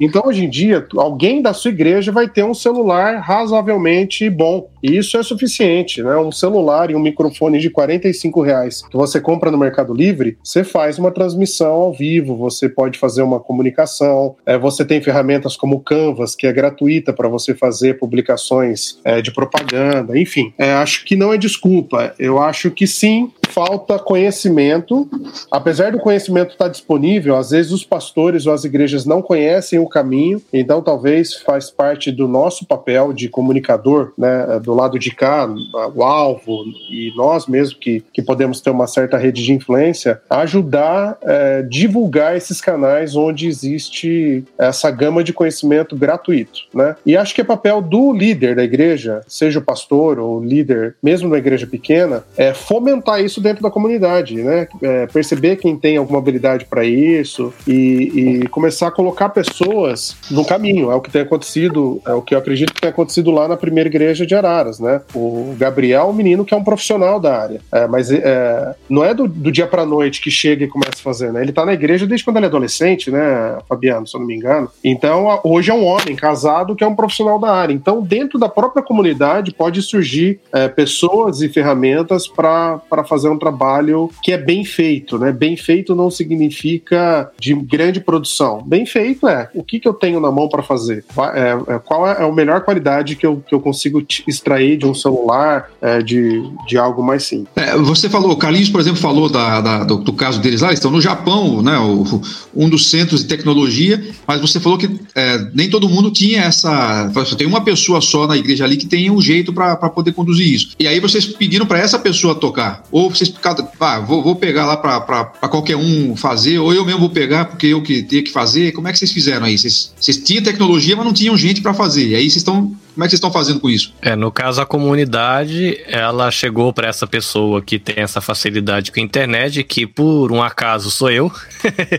Então, hoje em dia, alguém da sua igreja vai ter um celular razoavelmente bom. E isso é suficiente, né? Um celular e um microfone de 45 reais que você compra no Mercado Livre, você faz uma transmissão ao vivo, você pode fazer uma comunicação, é, você tem ferramentas como Canvas, que é gratuita para você fazer publicações é, de propaganda, enfim. É, acho que não é desculpa. Eu acho que sim, falta conhecimento. Apesar do conhecimento estar disponível, às vezes os pastores ou as igrejas não conhecem o caminho, então talvez faz parte do nosso papel de comunicador, né, do lado de cá, o alvo e nós mesmos que, que podemos ter uma certa rede de influência, ajudar é, divulgar esses canais onde existe essa gama de conhecimento gratuito, né? E acho que é papel do líder da igreja, seja o pastor ou líder, mesmo na igreja pequena, é fomentar isso dentro da comunidade, né? É, perceber quem tem alguma habilidade para isso e, e, começar a colocar pessoas no caminho. É o que tem acontecido, é o que eu acredito que tem acontecido lá na primeira igreja de Araras, né? O Gabriel um menino que é um profissional da área, é, mas é, não é do, do dia para noite que chega e começa a fazer, né? Ele tá na igreja desde quando ele é adolescente, né, Fabiano, se eu não me engano. Então, hoje é um homem casado que é um profissional da área. Então, dentro da própria comunidade pode surgir é, pessoas e ferramentas para fazer um um trabalho que é bem feito, né? Bem feito não significa de grande produção. Bem feito é o que, que eu tenho na mão para fazer. É, é, qual é a melhor qualidade que eu, que eu consigo extrair de um celular, é, de, de algo mais simples. É, você falou, o Carlinhos, por exemplo, falou da, da do, do, caso deles lá, eles estão no Japão, né? O, um dos centros de tecnologia, mas você falou que é, nem todo mundo tinha essa. Tem uma pessoa só na igreja ali que tem um jeito para poder conduzir isso. E aí vocês pediram para essa pessoa tocar, ou vocês ah, vou, vou pegar lá para qualquer um fazer, ou eu mesmo vou pegar porque eu que tenho que fazer. Como é que vocês fizeram aí? Vocês, vocês tinham tecnologia, mas não tinham gente para fazer. E aí vocês estão como é que vocês estão fazendo com isso? É, no caso, a comunidade, ela chegou para essa pessoa que tem essa facilidade com a internet, que por um acaso sou eu,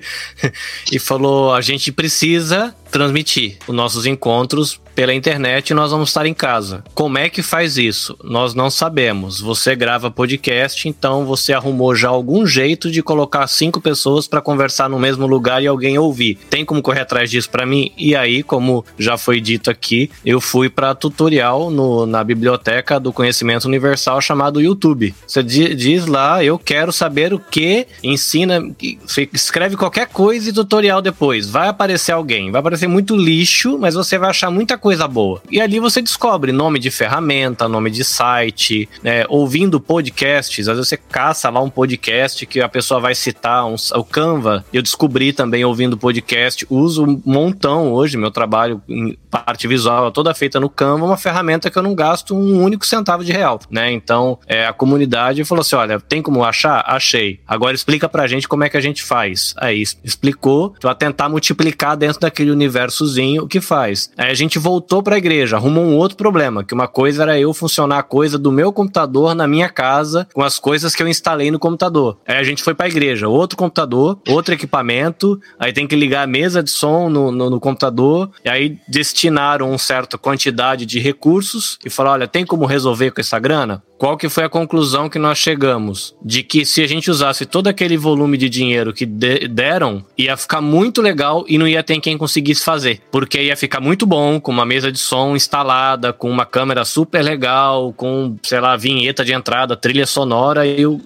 e falou: a gente precisa transmitir os nossos encontros pela internet e nós vamos estar em casa. Como é que faz isso? Nós não sabemos. Você grava podcast, então você arrumou já algum jeito de colocar cinco pessoas para conversar no mesmo lugar e alguém ouvir. Tem como correr atrás disso para mim? E aí, como já foi dito aqui, eu fui para tutorial no, na biblioteca do conhecimento universal chamado YouTube. Você diz lá, eu quero saber o que ensina, escreve qualquer coisa e tutorial depois. Vai aparecer alguém, vai aparecer muito lixo, mas você vai achar muita coisa coisa boa. E ali você descobre nome de ferramenta, nome de site, né, ouvindo podcasts. Às vezes você caça lá um podcast que a pessoa vai citar, um, o Canva. Eu descobri também ouvindo podcast, uso um montão hoje, meu trabalho em parte visual toda feita no Canva, uma ferramenta que eu não gasto um único centavo de real, né? Então, é, a comunidade falou assim: olha, tem como achar? Achei. Agora explica pra gente como é que a gente faz. Aí explicou, vai tentar multiplicar dentro daquele universozinho o que faz. Aí a gente voltou voltou para a igreja, arrumou um outro problema, que uma coisa era eu funcionar a coisa do meu computador na minha casa com as coisas que eu instalei no computador. Aí a gente foi para a igreja, outro computador, outro equipamento, aí tem que ligar a mesa de som no, no, no computador, e aí destinaram uma certa quantidade de recursos e falaram, olha, tem como resolver com essa grana? Qual que foi a conclusão que nós chegamos? De que se a gente usasse todo aquele volume de dinheiro que de deram, ia ficar muito legal e não ia ter quem conseguisse fazer. Porque ia ficar muito bom, com uma mesa de som instalada, com uma câmera super legal, com, sei lá, vinheta de entrada, trilha sonora, e, eu,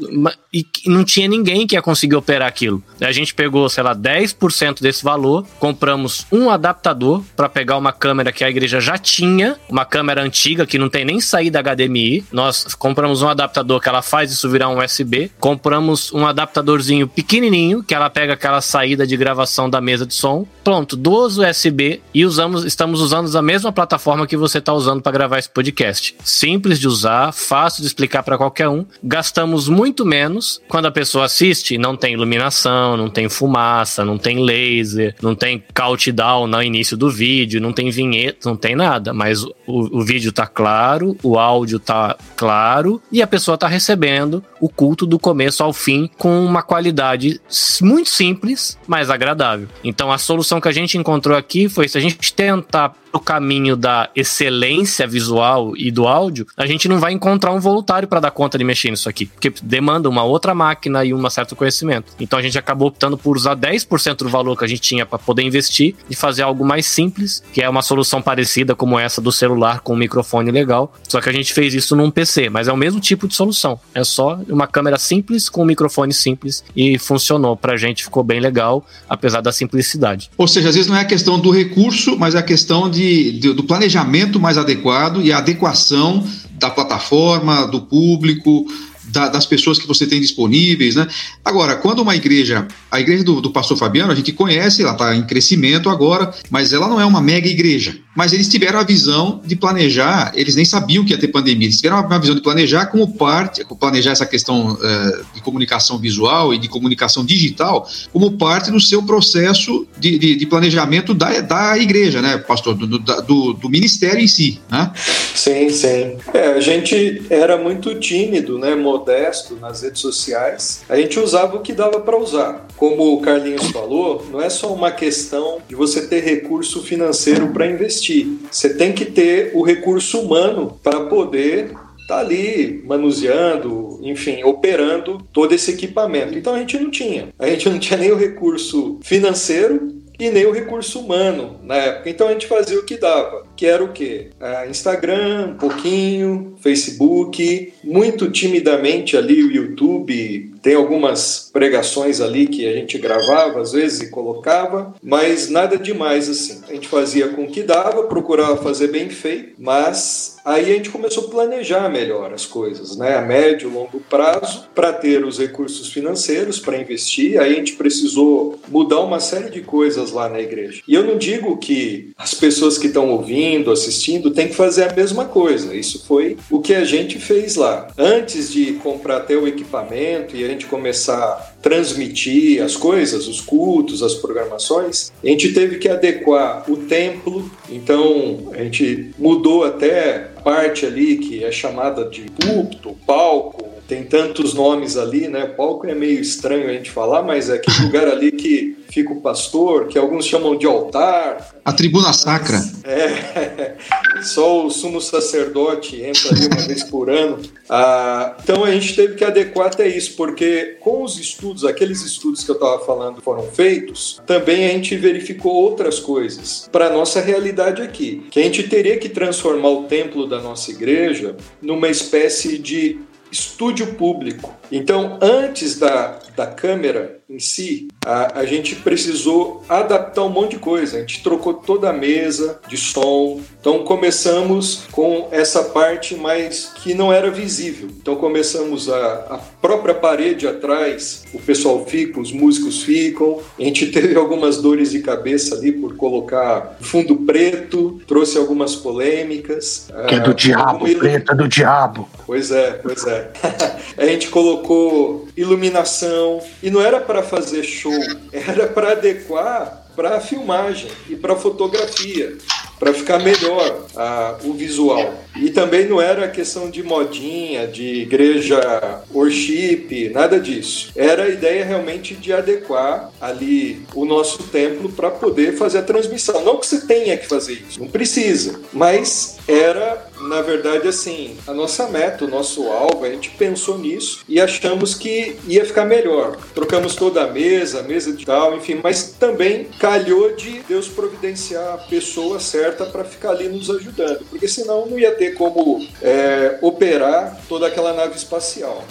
e não tinha ninguém que ia conseguir operar aquilo. A gente pegou, sei lá, 10% desse valor, compramos um adaptador para pegar uma câmera que a igreja já tinha, uma câmera antiga que não tem nem saída HDMI. Nós compramos um adaptador que ela faz isso virar um USB, compramos um adaptadorzinho pequenininho que ela pega aquela saída de gravação da mesa de som. Pronto, duas USB e usamos, estamos usando a mesma plataforma que você está usando para gravar esse podcast. Simples de usar, fácil de explicar para qualquer um. Gastamos muito menos quando a pessoa assiste, não tem iluminação, não tem fumaça, não tem laser, não tem countdown no início do vídeo, não tem vinheta, não tem nada, mas o, o vídeo tá claro, o áudio tá claro e a pessoa está recebendo o culto do começo ao fim com uma qualidade muito simples, mas agradável. Então a solução que a gente encontrou aqui foi se a gente tentar pro caminho da excelência visual e do áudio, a gente não vai encontrar um voluntário para dar conta de mexer nisso aqui, porque demanda uma outra máquina e um certo conhecimento. Então a gente acabou optando por usar 10% do valor que a gente tinha para poder investir e fazer algo mais simples, que é uma solução parecida como essa do celular com um microfone legal, só que a gente fez isso num PC, mas é o mesmo tipo de solução. É só uma câmera simples com um microfone simples e funcionou pra gente, ficou bem legal, apesar da simplicidade. Ou seja, às vezes não é a questão do recurso, mas é a questão de, de do planejamento mais adequado e a adequação da plataforma, do público, da, das pessoas que você tem disponíveis, né? Agora, quando uma igreja, a igreja do, do pastor Fabiano, a gente conhece, ela está em crescimento agora, mas ela não é uma mega igreja. Mas eles tiveram a visão de planejar, eles nem sabiam que ia ter pandemia, eles tiveram uma visão de planejar como parte, planejar essa questão uh, de comunicação visual e de comunicação digital como parte do seu processo de, de, de planejamento da, da igreja, né, pastor? Do, do, do, ministério em si, né? Sim, sim. É, a gente era muito tímido, né, modesto nas redes sociais. A gente usava o que dava para usar. Como o Carlinhos falou, não é só uma questão de você ter recurso financeiro para investir Você tem que ter o recurso humano para poder estar tá ali manuseando, enfim, operando todo esse equipamento. Então a gente não tinha. A gente não tinha nem o recurso financeiro e nem o recurso humano na época. Então a gente fazia o que dava, que era o quê? Ah, Instagram, um pouquinho, Facebook, muito timidamente ali o YouTube. Tem algumas pregações ali que a gente gravava às vezes e colocava, mas nada demais assim. A gente fazia com o que dava, procurava fazer bem feito, mas aí a gente começou a planejar melhor as coisas, né? A médio e longo prazo, para ter os recursos financeiros para investir. Aí a gente precisou mudar uma série de coisas lá na igreja. E eu não digo que as pessoas que estão ouvindo, assistindo, têm que fazer a mesma coisa. Isso foi o que a gente fez lá. Antes de comprar até o equipamento e gente começar a transmitir as coisas, os cultos, as programações, a gente teve que adequar o templo. Então a gente mudou até parte ali que é chamada de púlpito, palco, tem tantos nomes ali, né? Palco é meio estranho a gente falar, mas é aquele lugar ali que fica o pastor, que alguns chamam de altar. A tribuna sacra. É, só o sumo sacerdote entra ali uma vez por ano. Ah, então a gente teve que adequar até isso, porque com os estudos, aqueles estudos que eu estava falando foram feitos, também a gente verificou outras coisas para a nossa realidade aqui, que a gente teria que transformar o templo da nossa igreja numa espécie de estúdio público. Então, antes da, da câmera em si, a, a gente precisou adaptar um monte de coisa. A gente trocou toda a mesa de som. Então, começamos com essa parte mais que não era visível. Então, começamos a, a própria parede atrás, o pessoal fica, os músicos ficam. A gente teve algumas dores de cabeça ali por colocar fundo preto, trouxe algumas polêmicas. Que é do ah, diabo, preto é do diabo. Pois é, pois é. a gente colocou iluminação e não era para fazer show, era para adequar para filmagem e para fotografia para ficar melhor a, o visual. E também não era questão de modinha, de igreja worship, nada disso. Era a ideia realmente de adequar ali o nosso templo para poder fazer a transmissão. Não que você tenha que fazer isso, não precisa, mas era na verdade, assim, a nossa meta, o nosso alvo, a gente pensou nisso e achamos que ia ficar melhor. Trocamos toda a mesa, a mesa de tal, enfim, mas também calhou de Deus providenciar a pessoa certa para ficar ali nos ajudando, porque senão não ia ter como é, operar toda aquela nave espacial.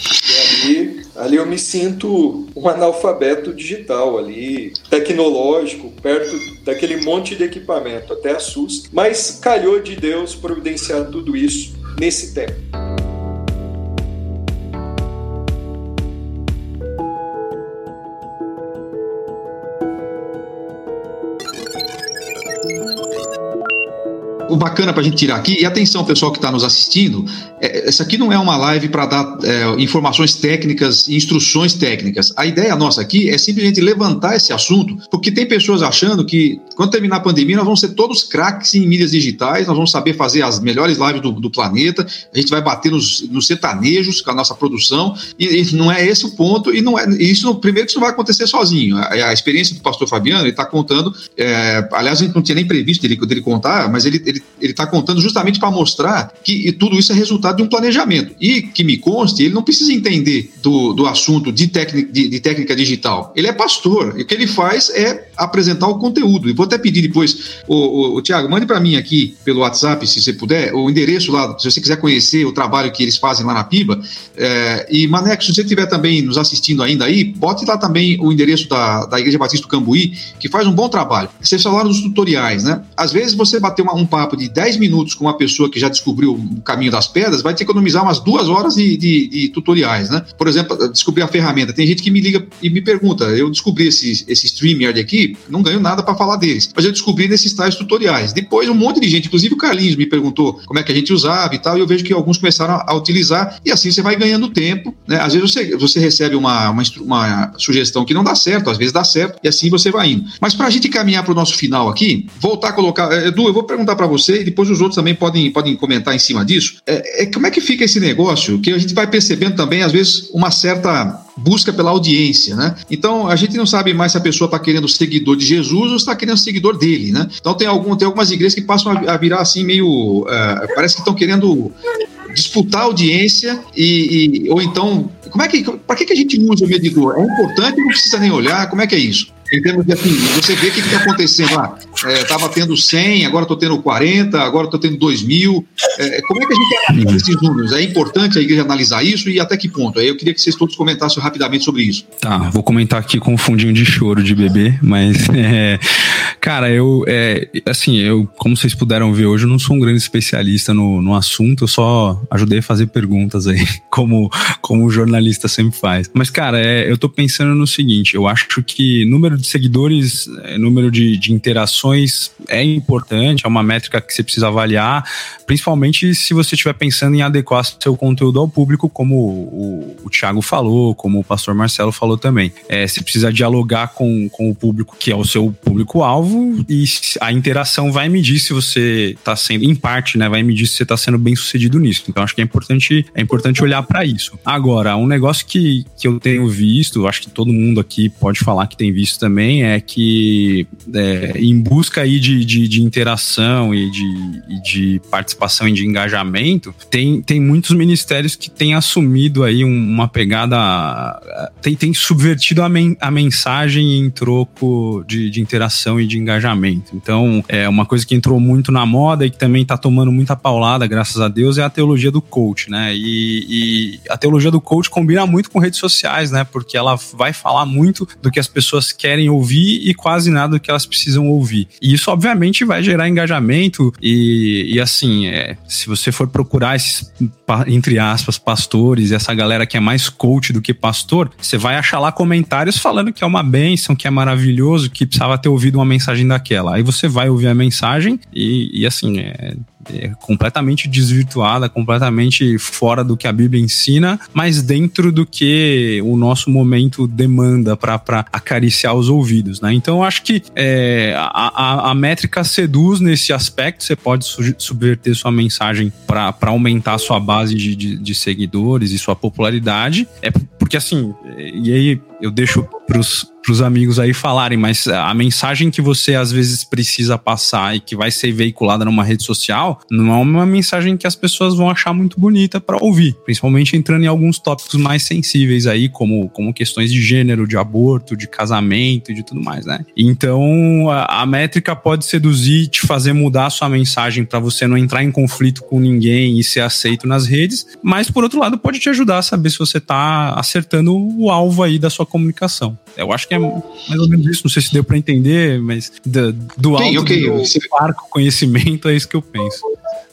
Ali, ali eu me sinto um analfabeto digital ali, tecnológico, perto daquele monte de equipamento, até assusta. Mas calhou de Deus providenciar tudo isso nesse tempo. O bacana para a gente tirar aqui, e atenção, pessoal que está nos assistindo, é, essa aqui não é uma live para dar é, informações técnicas e instruções técnicas. A ideia nossa aqui é simplesmente levantar esse assunto, porque tem pessoas achando que quando terminar a pandemia nós vamos ser todos craques em mídias digitais, nós vamos saber fazer as melhores lives do, do planeta, a gente vai bater nos, nos sertanejos com a nossa produção, e, e, não é esse o ponto, e não é isso. Primeiro que isso não vai acontecer sozinho. A, a experiência do pastor Fabiano, ele está contando, é, aliás, a gente não tinha nem previsto dele, dele contar, mas ele ele, ele tá contando justamente para mostrar que tudo isso é resultado de um planejamento. E que me conste, ele não precisa entender do, do assunto de, técnica, de, de técnica digital. Ele é pastor, e o que ele faz é apresentar o conteúdo. E vou até pedir depois, o, o, Tiago, mande para mim aqui pelo WhatsApp, se você puder, o endereço lá, se você quiser conhecer o trabalho que eles fazem lá na PIBA. É, e, Maneco, se você estiver também nos assistindo ainda aí, bote lá também o endereço da, da Igreja Batista do Cambuí, que faz um bom trabalho. Vocês falaram dos tutoriais, né? Às vezes você bater uma, um papo de 10 minutos com uma pessoa que já descobriu o caminho das pedras, vai te economizar umas duas horas de, de, de tutoriais, né? Por exemplo, descobrir a ferramenta. Tem gente que me liga e me pergunta, eu descobri esse, esse StreamYard aqui, não ganho nada para falar deles, mas eu descobri nesses tais tutoriais. Depois, um monte de gente, inclusive o Carlinhos, me perguntou como é que a gente usava e tal, e eu vejo que alguns começaram a, utilizar, e assim você vai ganhando tempo, né? Às vezes você, você recebe uma, uma, uma sugestão que não dá certo, às vezes dá certo, e assim você vai indo. Mas para a gente caminhar para o nosso final aqui, voltar a colocar. Eh, Edu, eu vou perguntar para você, e depois os outros também podem, podem comentar em cima disso. É, é, como é que fica esse negócio que a gente vai percebendo também, às vezes, uma certa busca pela audiência, né? Então a gente não sabe mais se a pessoa está querendo seguidor de Jesus ou está querendo seguidor dele, né? Então tem, algum, tem algumas igrejas que passam a, virar assim meio, uh, parece que estão querendo disputar audiência e, e, ou então como é que para que, que a gente usa o medidor? É importante não precisa nem olhar? Como é que é isso? Em termos de assim, você vê o que está acontecendo lá. Estava é, tendo 100, agora estou tendo 40, agora estou tendo 2 mil. É, como é que a gente analisa esses números? É importante a igreja analisar isso e até que ponto? Aí eu queria que vocês todos comentassem rapidamente sobre isso. Tá, vou comentar aqui com um fundinho de choro de bebê, mas, é, cara, eu, é, assim, eu, como vocês puderam ver hoje, eu não sou um grande especialista no, no assunto, eu só ajudei a fazer perguntas aí, como, como o jornalista sempre faz. Mas, cara, é, eu tô pensando no seguinte, eu acho que número de seguidores, é, número de, de interações é importante, é uma métrica que você precisa avaliar, principalmente se você estiver pensando em adequar seu conteúdo ao público, como o, o Thiago falou, como o pastor Marcelo falou também. É, você precisa dialogar com, com o público que é o seu público-alvo e a interação vai medir se você está sendo, em parte, né, vai medir se você está sendo bem sucedido nisso. Então acho que é importante, é importante olhar para isso. Agora, um negócio que, que eu tenho visto, acho que todo mundo aqui pode falar que tem visto também, também é que, é, em busca aí de, de, de interação e de, e de, participação e de engajamento, tem, tem muitos ministérios que têm assumido aí uma pegada, tem, tem subvertido a, men, a mensagem em troco de, de interação e de engajamento. Então, é uma coisa que entrou muito na moda e que também está tomando muita paulada, graças a Deus, é a teologia do coach, né? E, e a teologia do coach combina muito com redes sociais, né? Porque ela vai falar muito do que as pessoas querem ouvir e quase nada do que elas precisam ouvir. E isso, obviamente, vai gerar engajamento e, e assim, é, se você for procurar esses, entre aspas, pastores essa galera que é mais coach do que pastor, você vai achar lá comentários falando que é uma bênção, que é maravilhoso, que precisava ter ouvido uma mensagem daquela. Aí você vai ouvir a mensagem e, e assim, é, é completamente desvirtuada, completamente fora do que a Bíblia ensina, mas dentro do que o nosso momento demanda para acariciar os ouvidos, né? Então eu acho que é, a, a, a, métrica seduz nesse aspecto, você pode subverter sua mensagem para aumentar sua base de, de, de seguidores e sua popularidade, é porque assim, e aí eu deixo pros, pros amigos aí falarem, mas a mensagem que você às vezes precisa passar e que vai ser veiculada numa rede social, não é uma mensagem que as pessoas vão achar muito bonita para ouvir, principalmente entrando em alguns tópicos mais sensíveis aí, como, como questões de gênero, de aborto, de casamento e de tudo mais, né? Então, a, a métrica pode seduzir, te fazer mudar a sua mensagem para você não entrar em conflito com ninguém e ser aceito nas redes, mas por outro lado pode te ajudar a saber se você tá acertando o alvo aí da sua comunicação. Eu acho que é mais ou menos isso, não sei se deu para entender, mas do, do Sim, alto okay. do arco conhecimento é isso que eu penso.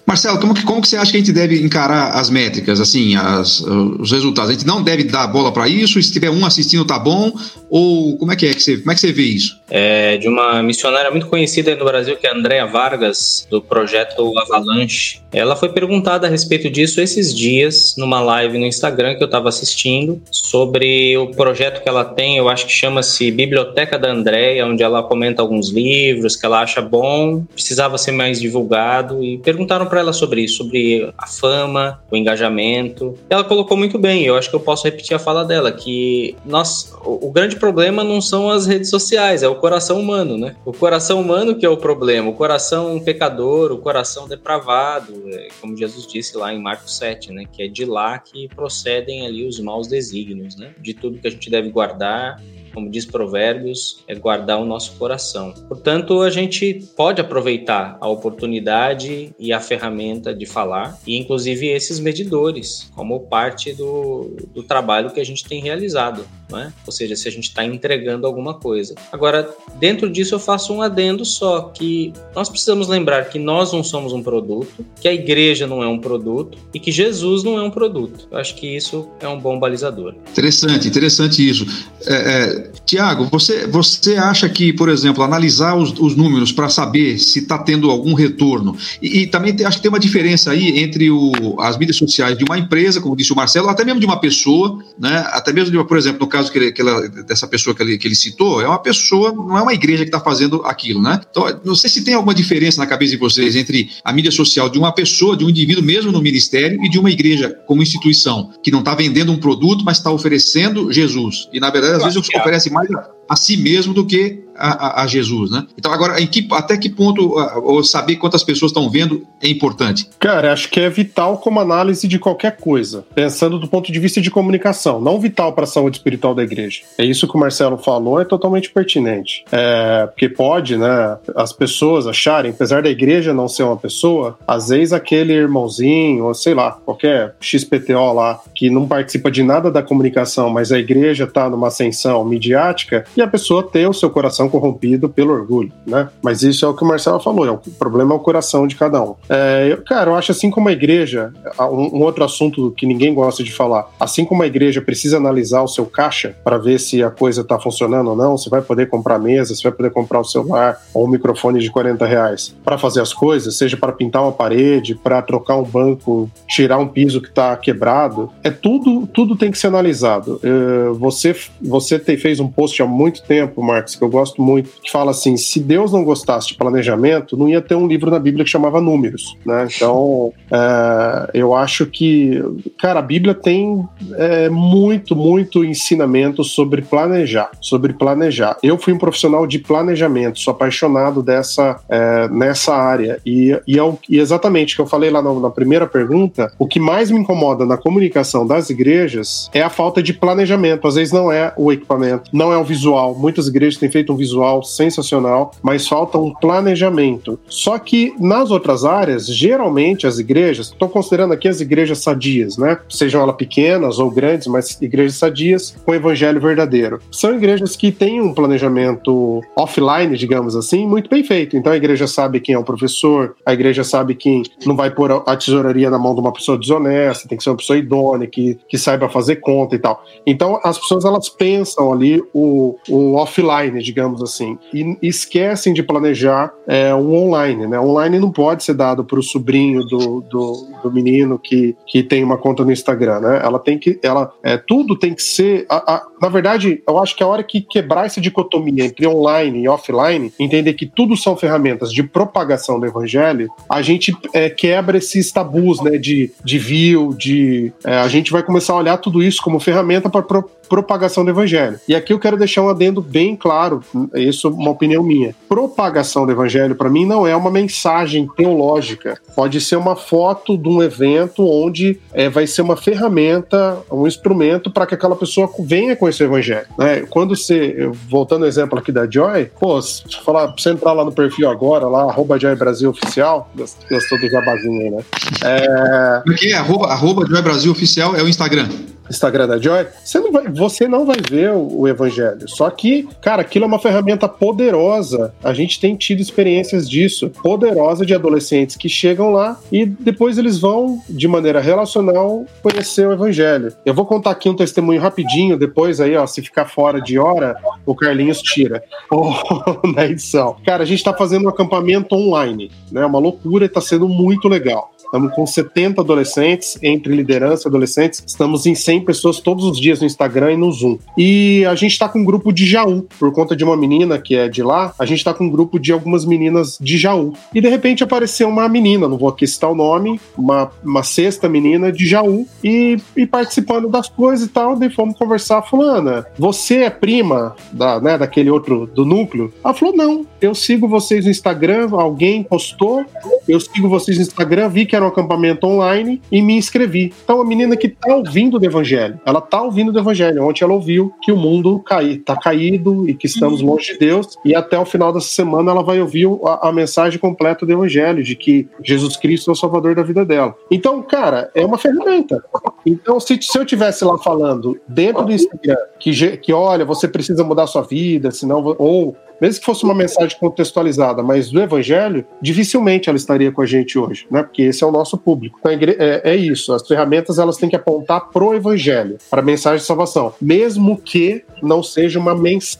Marcelo, como que, como que você acha que a gente deve encarar as métricas, assim, as, os resultados? A gente não deve dar bola para isso, se tiver um assistindo tá bom, Ou como é que é que você, como é que você vê isso? É de uma missionária muito conhecida no Brasil, que é a Andrea Vargas, do projeto Avalanche. Ela foi perguntada a respeito disso esses dias, numa live no Instagram que eu estava assistindo, sobre o projeto que ela tem, eu acho que chama-se Biblioteca da Andrea, onde ela comenta alguns livros que ela acha bom, precisava ser mais divulgado, e perguntaram para ela sobre isso, sobre a fama, o engajamento. Ela colocou muito bem, eu acho que eu posso repetir a fala dela, que nós, o, o grande problema não são as redes sociais, é o coração humano, né? O coração humano que é o problema, o coração pecador, o coração depravado, é, como Jesus disse lá em Marcos 7, né? Que é de lá que procedem ali os maus desígnios, né? De tudo que a gente deve guardar, como diz Provérbios, é guardar o nosso coração. Portanto, a gente pode aproveitar a oportunidade e a ferramenta de falar, e inclusive esses medidores, como parte do, do trabalho que a gente tem realizado. É? Ou seja, se a gente está entregando alguma coisa. Agora, dentro disso, eu faço um adendo só: que nós precisamos lembrar que nós não somos um produto, que a igreja não é um produto e que Jesus não é um produto. Eu acho que isso é um bom balizador. Interessante, interessante isso. É, é, Tiago, você, você acha que, por exemplo, analisar os, os números para saber se está tendo algum retorno, e, e, também acho que tem uma diferença aí entre o, as mídias sociais de uma empresa, como disse o Marcelo, até mesmo de uma pessoa, né? até mesmo, de uma, por exemplo, no caso que ele, que ela, dessa pessoa que ele, que ele citou, é uma pessoa, não é uma igreja que está fazendo aquilo, né? Então, não sei se tem alguma diferença na cabeça de vocês entre a mídia social de uma pessoa, de um indivíduo mesmo no ministério, e de uma igreja como instituição, que não está vendendo um produto, mas está oferecendo Jesus. E, na verdade, às vezes oferece mais a si mesmo do que a, a, a Jesus, né? Então, agora, que, até que ponto ou saber quantas pessoas estão vendo é importante? Cara, acho que é vital como análise de qualquer coisa, pensando do ponto de vista de comunicação, não vital para a saúde espiritual da igreja. É isso que o Marcelo falou, é totalmente pertinente. É, porque pode, né, as pessoas acharem, apesar da igreja não ser uma pessoa, às vezes aquele irmãozinho, ou sei lá, qualquer XPTO lá, que não participa de nada da comunicação, mas a igreja está numa ascensão midiática, e a pessoa tem o seu coração corrompido pelo orgulho, né? Mas isso é o que o Marcelo falou, é o, problema é o coração de cada um. É, eu, cara, eu acho assim como a igreja, um, um, outro assunto que ninguém gosta de falar, assim como a igreja precisa analisar o seu caixa para ver se a coisa está funcionando ou não, se vai poder comprar mesa, se vai poder comprar o celular ou um microfone de 40 reais para fazer as coisas, seja para pintar uma parede, para trocar um banco, tirar um piso que está quebrado, é tudo, tudo tem que ser analisado. É, você, você te, fez um post há muito tempo, Marcos, que eu gosto muito, que fala assim: se Deus não gostasse de planejamento, não ia ter um livro na Bíblia que chamava Números, né? Então, é, eu acho que, cara, a Bíblia tem é, muito, muito ensinamento sobre planejar, sobre planejar. Eu fui um profissional de planejamento, sou apaixonado dessa é, nessa área e, e, é e exatamente o que eu falei lá na, na primeira pergunta, o que mais me incomoda na comunicação das igrejas é a falta de planejamento. Às vezes não é o equipamento, não é o visual. Muitas igrejas têm feito um visual sensacional, mas falta um planejamento. Só que nas outras áreas, geralmente as igrejas, estou considerando aqui as igrejas sadias, né? Sejam elas pequenas ou grandes, mas igrejas sadias com evangelho verdadeiro. São igrejas que têm um planejamento offline, digamos assim, muito bem feito. Então a igreja sabe quem é o professor, a igreja sabe quem não vai pôr a tesouraria na mão de uma pessoa desonesta, tem que ser uma pessoa idônea, que, que saiba fazer conta e tal. Então as pessoas elas pensam ali o, o offline, digamos assim, e esquecem de planejar é, online. Né? Online não pode ser dado para o sobrinho do, do, do, menino que, que tem uma conta no Instagram. Né? Ela tem que, ela, é, tudo tem que ser. A, a, na verdade, eu acho que a hora que quebrar essa dicotomia entre online e offline, entender que tudo são ferramentas de propagação do evangelho, a gente é, quebra esses tabus né, de, de view, de. É, a gente vai começar a olhar tudo isso como ferramenta para pro, propagação do evangelho. E aqui eu quero deixar um adendo bem claro, isso é uma opinião minha. Propagação do evangelho, para mim, não é uma mensagem teológica. Pode ser uma foto de um evento onde é, vai ser uma ferramenta, um instrumento para que aquela pessoa venha conhecer o evangelho. Né? Quando você, voltando ao exemplo aqui da Joy, pô, se falar, você entrar lá no perfil agora, lá, arroba Joy Brasil Oficial, gostou do jabazinho aí, né? É... Arroba, arroba Joy Brasil Oficial é o Instagram. Instagram da Joy, você não vai, você não vai ver o, o evangelho. Só que, cara, aquilo é uma ferramenta poderosa. A gente tem tido experiências disso, poderosa de adolescentes que chegam lá e depois eles vão, de maneira relacional, conhecer o evangelho. Eu vou contar aqui um testemunho rapidinho, depois aí, ó, se ficar fora de hora, o Carlinhos tira na edição. Cara, a gente tá fazendo um acampamento online, né? Uma loucura e tá sendo muito legal. Estamos com 70 adolescentes, entre liderança e adolescentes. Estamos em 100 pessoas todos os dias no Instagram e no Zoom. E a gente está com um grupo de Jaú, por conta de uma menina que é de lá, a gente está com um grupo de algumas meninas de Jaú. E de repente apareceu uma menina, não vou aqui citar o nome, uma, uma sexta menina de Jaú, e, e participando das coisas e tal. Daí fomos conversar, fulana, você é prima da, né, daquele outro, do núcleo? Ela falou, não, eu sigo vocês no Instagram, alguém postou, eu sigo vocês no Instagram, vi que era um acampamento online e me inscrevi. Então, a menina que tá ouvindo do evangelho, ela tá ouvindo do evangelho. Ontem ela ouviu que o mundo cai, tá caído e que estamos longe de Deus. E até o final dessa semana ela vai ouvir a, a mensagem completa do evangelho, de que Jesus Cristo é o salvador da vida dela. Então, cara, é uma ferramenta. Então, se, se eu tivesse lá falando dentro do Instagram que, que olha, você precisa mudar sua vida, senão ou mesmo que fosse uma mensagem contextualizada, mas do evangelho, dificilmente ela estaria com a gente hoje, né? Porque esse é o nosso público. Então, é, é isso. As ferramentas elas têm que apontar pro evangelho, para a mensagem de salvação, mesmo que não seja uma,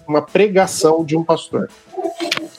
uma pregação de um pastor.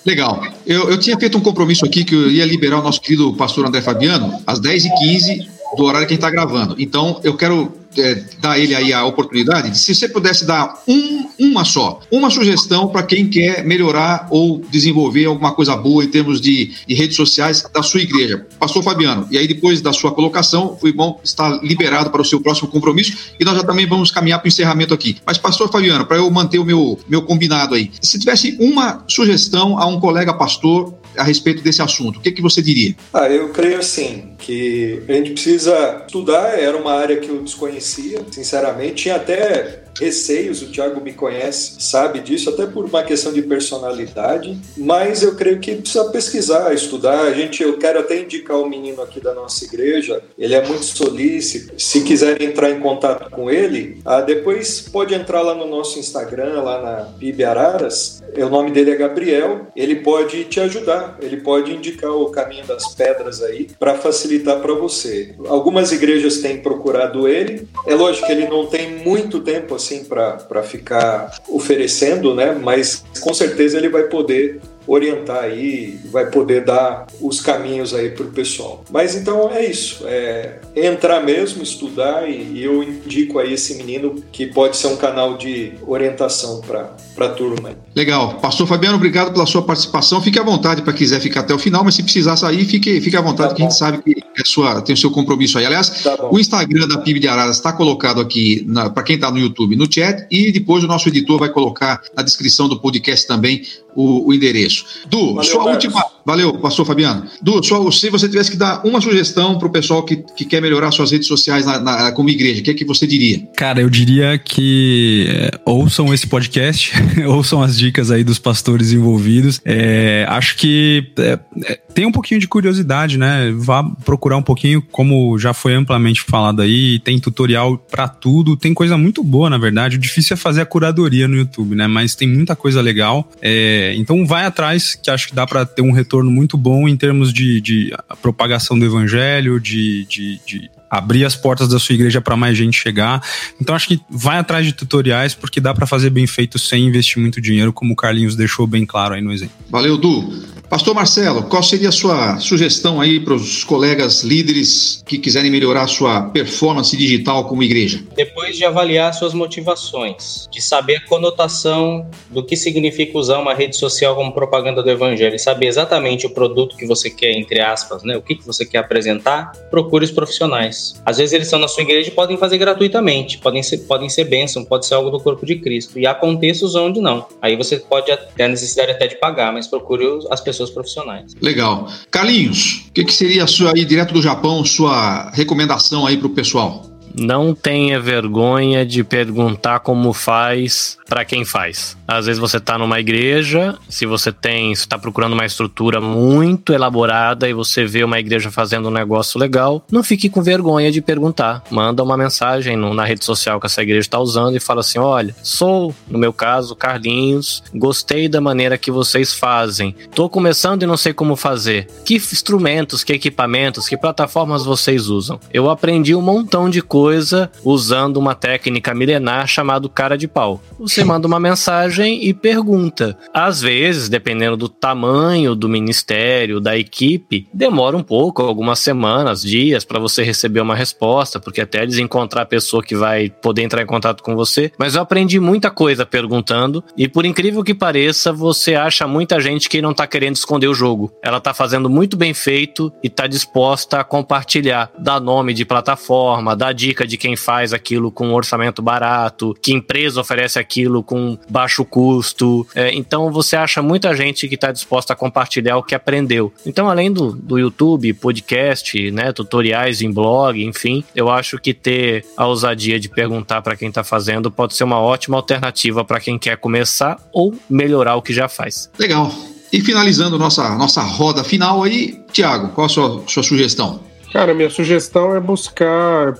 Legal. Eu, eu tinha feito um compromisso aqui que eu ia liberar o nosso querido pastor André Fabiano às 10h15 do horário que a gente está gravando. Então, eu quero é, dar ele aí a oportunidade de se você pudesse dar um, uma só, uma sugestão para quem quer melhorar ou desenvolver alguma coisa boa em termos de, de, redes sociais da sua igreja. Pastor Fabiano, e aí depois da sua colocação, o irmão está liberado para o seu próximo compromisso e nós já também vamos caminhar para o encerramento aqui. Mas, Pastor Fabiano, para eu manter o meu, meu combinado aí, se tivesse uma sugestão a um colega pastor a respeito desse assunto, o que, que você diria? Ah, eu creio assim, que a gente precisa estudar, era uma área que eu desconhecia, sinceramente, tinha até receios, o Thiago me conhece, sabe disso, até por uma questão de personalidade, mas eu creio que precisa pesquisar, estudar. A gente, eu quero até indicar o menino aqui da nossa igreja, ele é muito solícito. Se quiser entrar em contato com ele, ah, depois pode entrar lá no nosso Instagram, lá na Bibi Araras. O nome dele é Gabriel, ele pode te ajudar, ele pode indicar o caminho das pedras aí para facilitar para você. Algumas igrejas têm procurado ele, é lógico que ele não tem muito tempo assim assim para ficar oferecendo, né? Mas com certeza ele vai poder orientar aí, vai poder dar os caminhos aí para o pessoal. Mas então é isso, é entrar mesmo, estudar e, eu indico aí esse menino que pode ser um canal de orientação para a turma. Legal. Pastor Fabiano, obrigado pela sua participação. Fique à vontade para quiser ficar até o final, mas se precisar sair, fique, fique à vontade, tá que a gente sabe que é sua, tem o seu compromisso aí. Aliás, tá o Instagram da PIB de Araras está colocado aqui para quem está no YouTube no chat e depois o nosso editor vai colocar na descrição do podcast também o, o endereço. Du, Valeu, sua Marcos. última. Valeu, pastor Fabiano. Du, só, se você tivesse que dar uma sugestão para o pessoal que, que quer melhorar suas redes sociais na, na, como igreja, o que é que você diria? Cara, eu diria que é, ouçam esse podcast, ouçam as dicas aí dos pastores envolvidos. É, acho que é, é, tem um pouquinho de curiosidade, né? Vá procurar um pouquinho, como já foi amplamente falado aí, tem tutorial para tudo, tem coisa muito boa, na verdade. O difícil é fazer a curadoria no YouTube, né? Mas tem muita coisa legal. É, então vai atrás, que acho que dá para ter um retorno muito bom em termos de, de propagação do evangelho, de, de, de abrir as portas da sua igreja para mais gente chegar. Então acho que vai atrás de tutoriais porque dá para fazer bem feito sem investir muito dinheiro, como o Carlinhos deixou bem claro aí no exemplo. Valeu, Du. Pastor Marcelo, qual seria a sua sugestão aí para os colegas líderes que quiserem melhorar a sua performance digital como igreja? Depois de avaliar suas motivações, de saber a conotação do que significa usar uma rede social como propaganda do evangelho e saber exatamente o produto que você quer, entre aspas, né, o que, que você quer apresentar, procure os profissionais. Às vezes eles estão na sua igreja e podem fazer gratuitamente, podem ser, podem ser bênção, pode ser algo do corpo de Cristo. E há contextos onde não. Aí você pode ter a necessidade até de pagar, mas procure as pessoas pessoas profissionais. Legal. Carlinhos, o que, que seria a sua aí, direto do Japão, sua recomendação aí para o pessoal? Não tenha vergonha de perguntar como faz para quem faz. Às vezes você tá numa igreja, se você tem, está procurando uma estrutura muito elaborada e você vê uma igreja fazendo um negócio legal, não fique com vergonha de perguntar. Manda uma mensagem no, na rede social que essa igreja está usando e fala assim: olha, sou, no meu caso, Carlinhos, gostei da maneira que vocês fazem. Tô começando e não sei como fazer. Que instrumentos, que equipamentos, que plataformas vocês usam? Eu aprendi um montão de coisa usando uma técnica milenar chamada cara de pau. Você manda uma mensagem e pergunta. Às vezes, dependendo do tamanho do ministério, da equipe, demora um pouco, algumas semanas, dias, para você receber uma resposta, porque até eles encontrar a pessoa que vai poder entrar em contato com você. Mas eu aprendi muita coisa perguntando, e por incrível que pareça, você acha muita gente que não tá querendo esconder o jogo. Ela tá fazendo muito bem feito e tá disposta a compartilhar, dar nome de plataforma, dar dica de quem faz aquilo com um orçamento barato, que empresa oferece aquilo com baixo custo. É, então você acha muita gente que está disposta a compartilhar o que aprendeu. Então, além do, do YouTube, podcast, né, tutoriais em blog, enfim, eu acho que ter a ousadia de perguntar para quem está fazendo pode ser uma ótima alternativa para quem quer começar ou melhorar o que já faz. Legal. E finalizando nossa, nossa roda final aí, Tiago, qual a sua, sua sugestão? Cara, minha sugestão é buscar.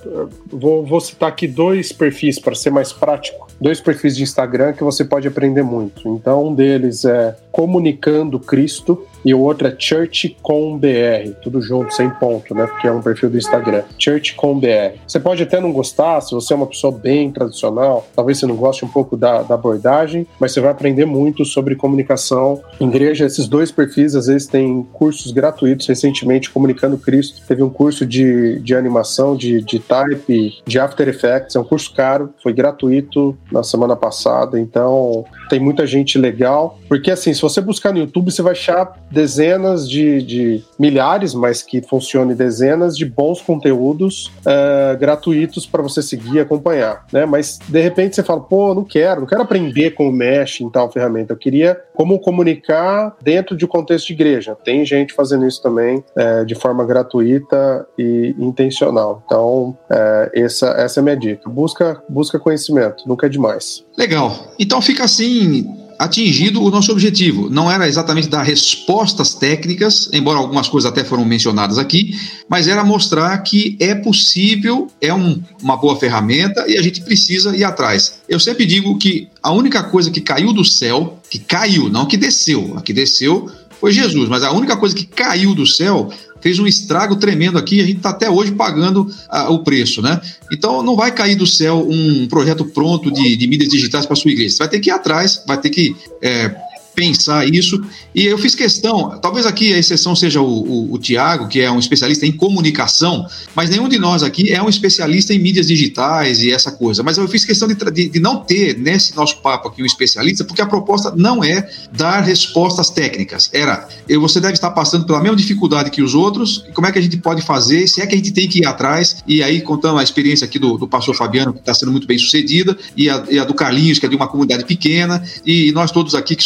Vou, vou citar aqui dois perfis para ser mais prático. Dois perfis de Instagram que você pode aprender muito. Então, um deles é Comunicando Cristo e o outro é Church com BR, tudo junto, sem ponto, né? Porque é um perfil do Instagram. Church com BR. Você pode até não gostar, se você é uma pessoa bem tradicional, talvez você não goste um pouco da, da abordagem, mas você vai aprender muito sobre comunicação. Igreja, esses dois perfis às vezes têm cursos gratuitos. Recentemente, Comunicando Cristo teve um curso de, de animação, de, de type, de After Effects. É um curso caro, foi gratuito na semana passada, então tem muita gente legal. Porque assim, se você buscar no YouTube, você vai achar dezenas de, de milhares, mas que funcione dezenas de bons conteúdos uh, gratuitos para você seguir e acompanhar, né? Mas de repente você fala, pô, não quero, não quero aprender como mexe em tal ferramenta. Eu queria como comunicar dentro de contexto de igreja. Tem gente fazendo isso também uh, de forma gratuita e intencional. Então, uh, essa, essa é a minha dica. Busca, busca conhecimento, nunca é demais. Legal. Então fica assim atingido o nosso objetivo. Não era exatamente dar respostas técnicas, embora algumas coisas até foram mencionadas aqui, mas era mostrar que é possível, é um, uma boa ferramenta e a gente precisa ir atrás. Eu sempre digo que a única coisa que caiu do céu, que caiu, não que desceu, a que desceu foi Jesus, mas a única coisa que caiu do céu fez um estrago tremendo aqui, a gente está até hoje pagando ah, o preço, né? Então não vai cair do céu um projeto pronto de, de mídias digitais para sua igreja. Você vai ter que ir atrás, vai ter que é, pensar isso. E eu fiz questão, talvez aqui a exceção seja o, o, o Tiago, que é um especialista em comunicação, mas nenhum de nós aqui é um especialista em mídias digitais e essa coisa. Mas eu fiz questão de, de, de não ter nesse nosso papo aqui um especialista, porque a proposta não é dar respostas técnicas. Era, você deve estar passando pela mesma dificuldade que os outros, como é que a gente pode fazer, se é que a gente tem que ir atrás, e aí contando a experiência aqui do, do pastor Fabiano, que está sendo muito bem sucedida, e a, e a do Carlinhos, que é de uma comunidade pequena, e nós todos aqui que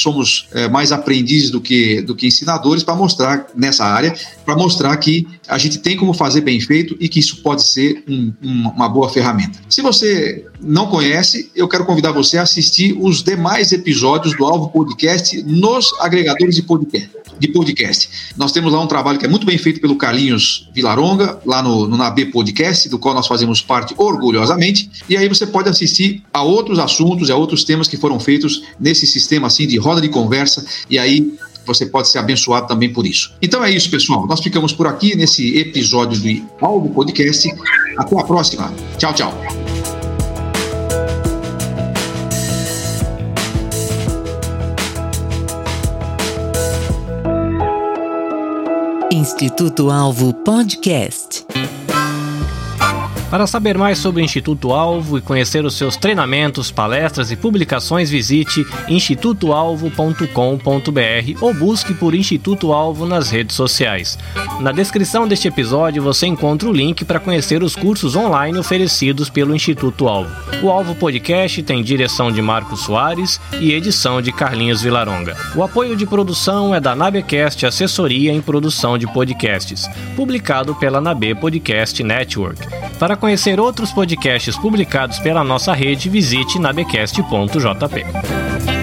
é, mais aprendizes do que, do que ensinadores para mostrar nessa área, para mostrar que a gente tem como fazer bem feito e que isso pode ser um, um, uma boa ferramenta. Se você não conhece, eu quero convidar você a assistir os demais episódios do Alvo Podcast nos agregadores de podcast. De podcast. Nós temos lá um trabalho que é muito bem feito pelo Carlinhos Vilaronga, lá no, no NAB Podcast, do qual nós fazemos parte orgulhosamente. E aí você pode assistir a outros assuntos e a outros temas que foram feitos nesse sistema assim de roda de conversa. E aí você pode ser abençoado também por isso. Então é isso, pessoal. Nós ficamos por aqui nesse episódio do Alvo Podcast. Até a próxima. Tchau, tchau. Instituto Alvo Podcast. Para saber mais sobre o Instituto Alvo e conhecer os seus treinamentos, palestras e publicações, visite institutoalvo.com.br ou busque por Instituto Alvo nas redes sociais. Na descrição deste episódio você encontra o link para conhecer os cursos online oferecidos pelo Instituto Alvo. O Alvo Podcast tem direção de Marcos Soares e edição de Carlinhos Vilaronga. O apoio de produção é da Nabecast Assessoria em Produção de Podcasts, publicado pela Nabe Podcast Network. Para conhecer outros podcasts publicados pela nossa rede, visite nabecast.jp.